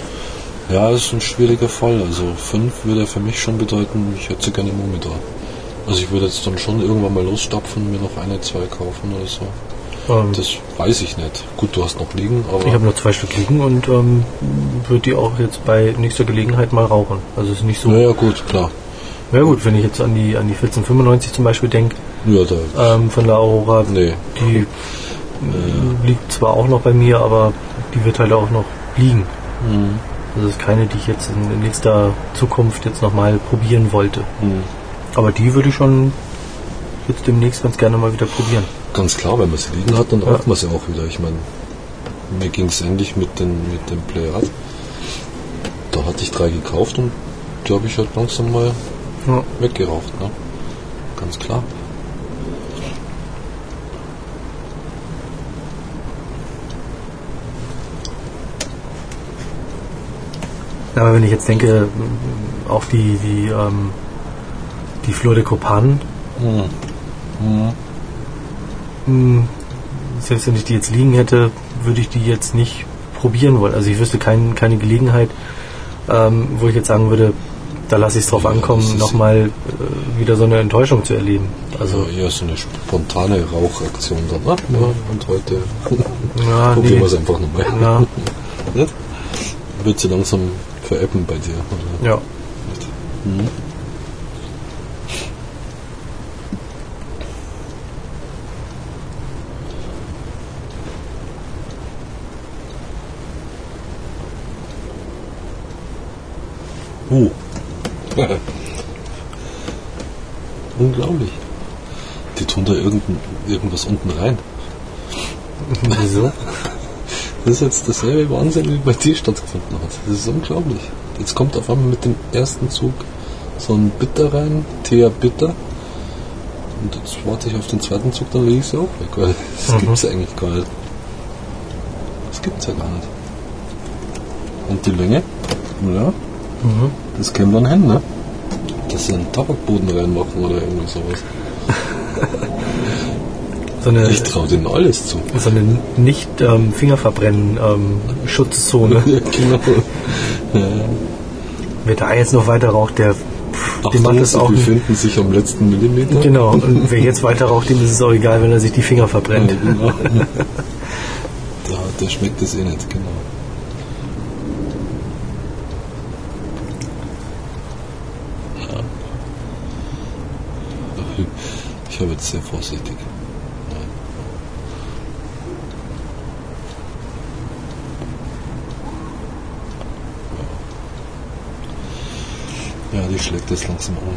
Ja, das ist ein schwieriger Fall. Also 5 würde für mich schon bedeuten, ich hätte sie gerne im Humidor. Also ich würde jetzt dann schon irgendwann mal losstapfen, mir noch eine, zwei kaufen oder so. Ähm, Das weiß ich nicht. Gut, du hast noch liegen, aber ich habe noch zwei Stück liegen und ähm, würde die auch jetzt bei nächster Gelegenheit mal rauchen. Also ist nicht so. naja gut, klar. Ja gut, wenn ich jetzt an die an die 1495 zum Beispiel denke, Ja, ähm, von der Aurora, nee. die äh, liegt zwar auch noch bei mir, aber die wird halt auch noch liegen. Hm, Also das ist keine, die ich jetzt in, nächster Zukunft jetzt nochmal probieren wollte. hm. Aber die würde ich schon jetzt demnächst ganz gerne mal wieder probieren. Ganz klar, wenn man sie liegen hat, dann Ja. raucht man sie auch wieder. Ich meine, mir ging es ähnlich mit, den, mit dem Playerad. Da hatte ich drei gekauft und die habe ich halt langsam mal Ja. weggeraucht. Ne? Ganz klar. Aber wenn ich jetzt denke, auch die, die, ähm, die Flor de Copan, Hm. mh, selbst wenn ich die jetzt liegen hätte, würde ich die jetzt nicht probieren wollen. Also ich wüsste kein, keine Gelegenheit, ähm, wo ich jetzt sagen würde, da lasse ich es drauf Ja, ankommen, ist- nochmal äh, wieder so eine Enttäuschung zu erleben. Also, Also eher so eine spontane Rauchaktion dann. Ne? Ja, und heute ja, probieren nee. wir es einfach nochmal. Ja? Wird sie langsam veräppen bei dir? Oder? ja. Mhm. Uh. Unglaublich. Die tun da irgendein, irgendwas unten rein. Wieso? Das ist jetzt dasselbe Wahnsinn, wie bei dir stattgefunden hat. Das ist unglaublich. Jetzt kommt auf einmal mit dem ersten Zug so ein Bitter rein, Thea Bitter. Und jetzt warte ich auf den zweiten Zug, dann lege ich sie auch weg, weil das Mhm. gibt's eigentlich gar nicht. Das gibt's ja gar nicht. Und die Länge? Ja, Mhm. das käme dann hin, ne? Dass sie einen Tabakboden reinmachen oder irgendwie sowas. So eine, Ich traue denen alles zu. so eine nicht ähm, Fingerverbrennen ähm, Schutzzone. Ja, genau. Wer da jetzt noch weiter raucht, der dem macht es auch die befinden sich am letzten Millimeter. Genau, und wer jetzt weiter raucht, dem ist es auch egal, wenn er sich die Finger verbrennt. Ja, genau. da, da schmeckt es eh nicht, genau. Ja. Ich habe jetzt sehr vorsichtig. Ja. die schlägt jetzt langsam um.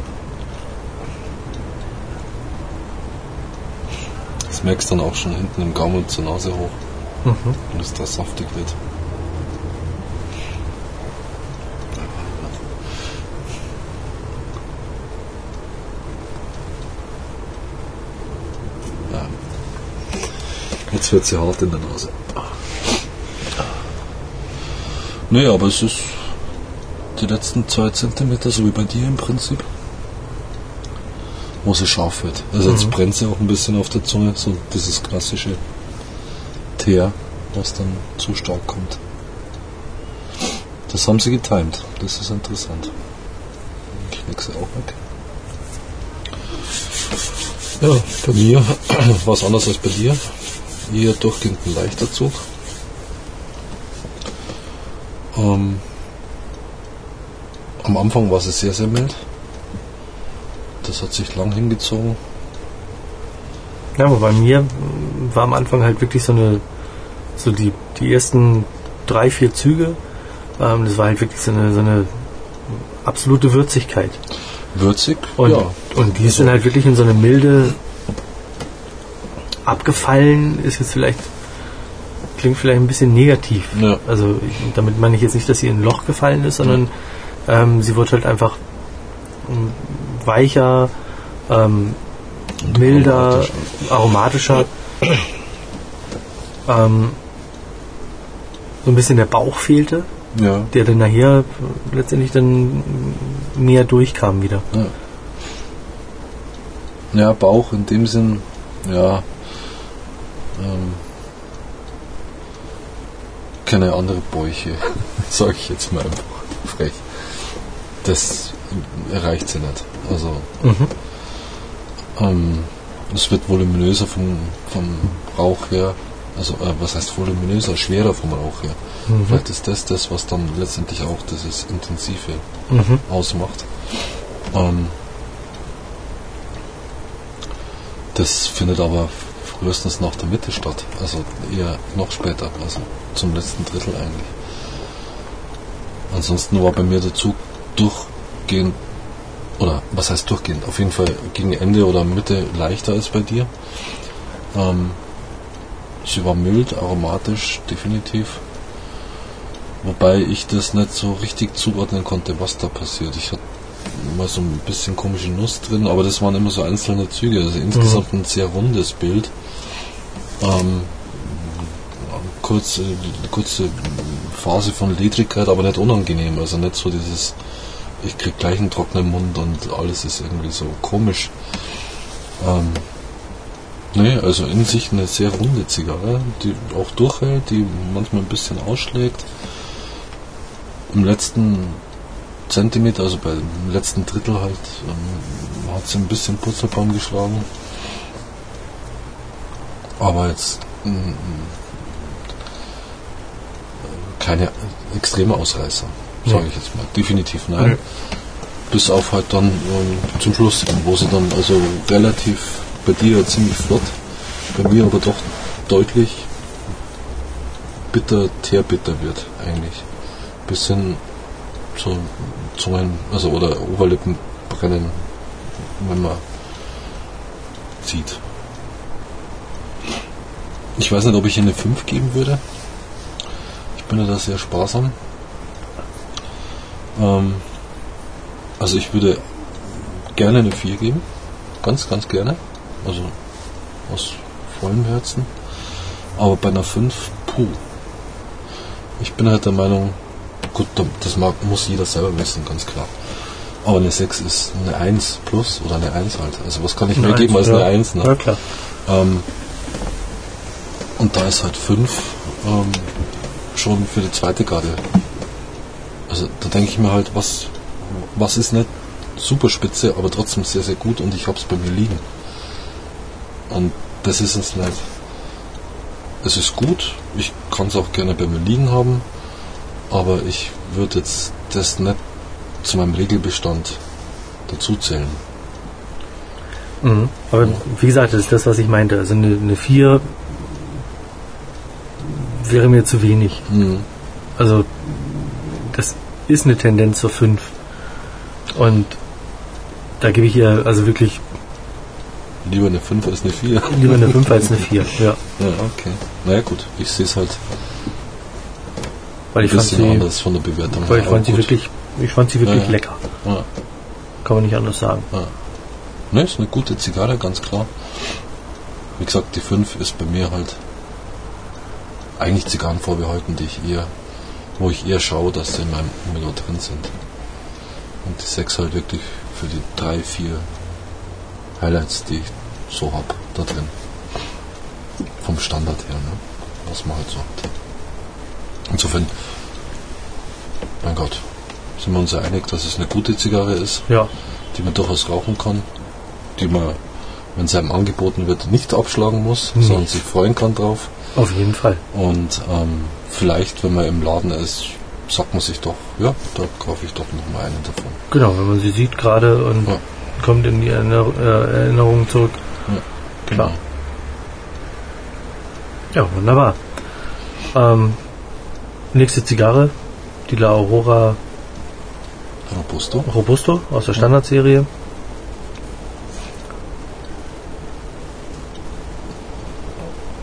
Das merkst du dann auch schon hinten im Gaumen zur Nase hoch, Mhm. wenn es da saftig wird. Ja. Jetzt wird sie hart in der Nase. Naja, aber es ist die letzten zwei Zentimeter, so wie bei dir im Prinzip, wo sie scharf wird. Also jetzt brennt sie auch ein bisschen auf der Zunge, so dieses klassische Teer, was dann zu stark kommt. Das haben sie getimt, das ist interessant. Ich leg sie auch weg. Ja, bei mir war es anders als bei dir. Hier durchgehend ein leichter Zug. Ähm, am Anfang war sie sehr, sehr mild. Das hat sich lang hingezogen. Ja, aber bei mir war am Anfang halt wirklich so eine, so die, die ersten drei, vier Züge, ähm, das war halt wirklich so eine, so eine absolute Würzigkeit. Würzig, Und, ja. und die ist dann halt wirklich in so eine milde abgefallen, ist jetzt vielleicht, klingt vielleicht ein bisschen negativ. Ja. Also ich, damit meine ich jetzt nicht, dass sie in ein Loch gefallen ist, sondern ähm, sie wird halt einfach ähm, weicher, ähm, milder, aromatischer. Ähm, so ein bisschen der Bauch fehlte, Ja. der dann nachher letztendlich dann mehr durchkam wieder. Ja. ja, Bauch in dem Sinn, ja. Ähm, keine andere Bäuche, sage ich jetzt mal einfach frech. Das erreicht sie nicht. Also, Mhm. ähm, es wird voluminöser vom, vom Rauch her. Also, äh, was heißt voluminöser? Schwerer vom Rauch her. Mhm. Vielleicht ist das das, was dann letztendlich auch dieses Intensive Mhm. ausmacht. Ähm, das findet aber frühestens nach der Mitte statt, also eher noch später, also zum letzten Drittel eigentlich. Ansonsten war bei mir der Zug durchgehend, oder was heißt durchgehend, auf jeden Fall gegen Ende oder Mitte leichter als bei dir. Ähm, sie war mild, aromatisch, definitiv. Wobei ich das nicht so richtig zuordnen konnte, was da passiert. Ich hatte mal so ein bisschen komische Nuss drin, aber das waren immer so einzelne Züge. Also insgesamt ein sehr rundes Bild. Ähm, kurze, kurze Phase von Ledrigkeit, aber nicht unangenehm. Also nicht so dieses, ich krieg gleich einen trockenen Mund und alles ist irgendwie so komisch. Ähm, nee, also in sich eine sehr runde Zigarre, die auch durchhält, die manchmal ein bisschen ausschlägt. Im letzten Zentimeter, also beim letzten Drittel halt, ähm, hat sie ein bisschen Purzelbaum geschlagen. Aber jetzt mm, keine extreme Ausreißer, sage ich jetzt mal. Definitiv nein. Bis auf halt dann ähm, zum Schluss, wo sie dann also relativ bei dir ziemlich flott, bei mir aber doch deutlich bitter, teerbitter wird eigentlich. Bisschen so Zungen, also oder Oberlippen brennen, wenn man zieht. Ich weiß nicht, ob ich ihr eine 5 geben würde. Ich bin ja da sehr sparsam. Ähm, also ich würde gerne eine 4 geben. Ganz, ganz gerne. Also aus vollem Herzen. Aber bei einer 5, puh. Ich bin halt der Meinung, gut, das mag, muss jeder selber wissen, ganz klar. Aber eine 6 ist eine 1 plus oder eine 1 halt. Also was kann ich mehr geben als ja. eine 1? Ne? Ja, klar. Ähm, und da ist halt 5 ähm, schon für die zweite Garde. Also da denke ich mir halt, was, was ist nicht super spitze, aber trotzdem sehr, sehr gut und ich habe es bei mir liegen. Und das ist es nicht. Es ist gut, ich kann es auch gerne bei mir liegen haben, aber ich würde jetzt das nicht zu meinem Regelbestand dazu zählen. Mhm. Aber wie gesagt, das ist das, was ich meinte. Also eine, eine 4 wäre mir zu wenig. Mhm. Also das ist eine Tendenz zur 5. Und da gebe ich ihr also wirklich Lieber eine 5 als eine 4. lieber eine 5 als eine 4. Ja. Ja, okay. Naja gut, ich sehe es halt Weil ich fand sie, anders von der Bewertung weil ich fand sie gut. wirklich, ich fand sie wirklich Ja, ja. lecker. Ja. Kann man nicht anders sagen. Ne, ist eine gute Zigarre, ganz klar. Wie gesagt, die 5 ist bei mir halt eigentlich Zigarren vorbehalten, die ich eher, wo ich eher schaue, dass sie in meinem Humidor drin sind. Und die 6 halt wirklich für die 3, 4 Highlights, die ich so habe, da drin. Vom Standard her, ne? was man halt so hat. Insofern, mein Gott, sind wir uns ja einig, dass es eine gute Zigarre ist Ja. die man durchaus rauchen kann, die man, wenn es einem angeboten wird, nicht abschlagen muss, Nee. sondern sich freuen kann drauf. Auf jeden Fall. Und ähm, vielleicht, wenn man im Laden ist, sagt man sich doch, ja, da kaufe ich doch noch mal einen davon. Genau, wenn man sie sieht gerade und Ja. kommt in die Erinner äh, Erinnerung zurück. Klar. Ja, wunderbar. Ähm, nächste Zigarre, die La Aurora Robusto. Robusto aus der Standardserie.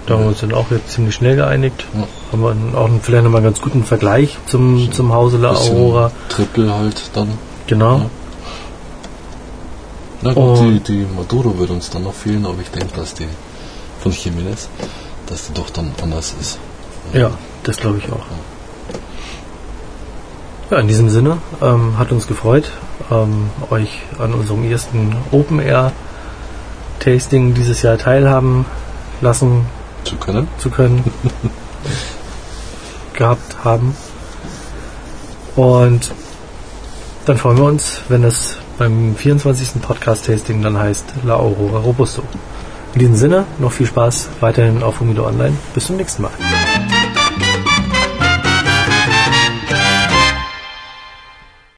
Da haben wir uns dann auch jetzt ziemlich schnell geeinigt. Ja. Haben wir einen- auch einen, vielleicht nochmal einen ganz guten Vergleich zum, zum Hause La Aurora. Triple halt dann. Genau. Ja. Na gut, die, Und- die Maduro wird uns dann noch fehlen, aber ich denke, dass die von Jimenez, dass die doch dann anders ist. Ja, das glaube ich auch. Ja, in diesem Sinne ähm, hat uns gefreut, ähm, euch an unserem ersten Open Air Tasting dieses Jahr teilhaben lassen Zu können. zu können, gehabt haben. Und dann freuen wir uns, wenn es beim 24. Podcast-Tasting dann heißt La Aurora Robusto. In diesem Sinne, noch viel Spaß weiterhin auf Humido Online. Bis zum nächsten Mal.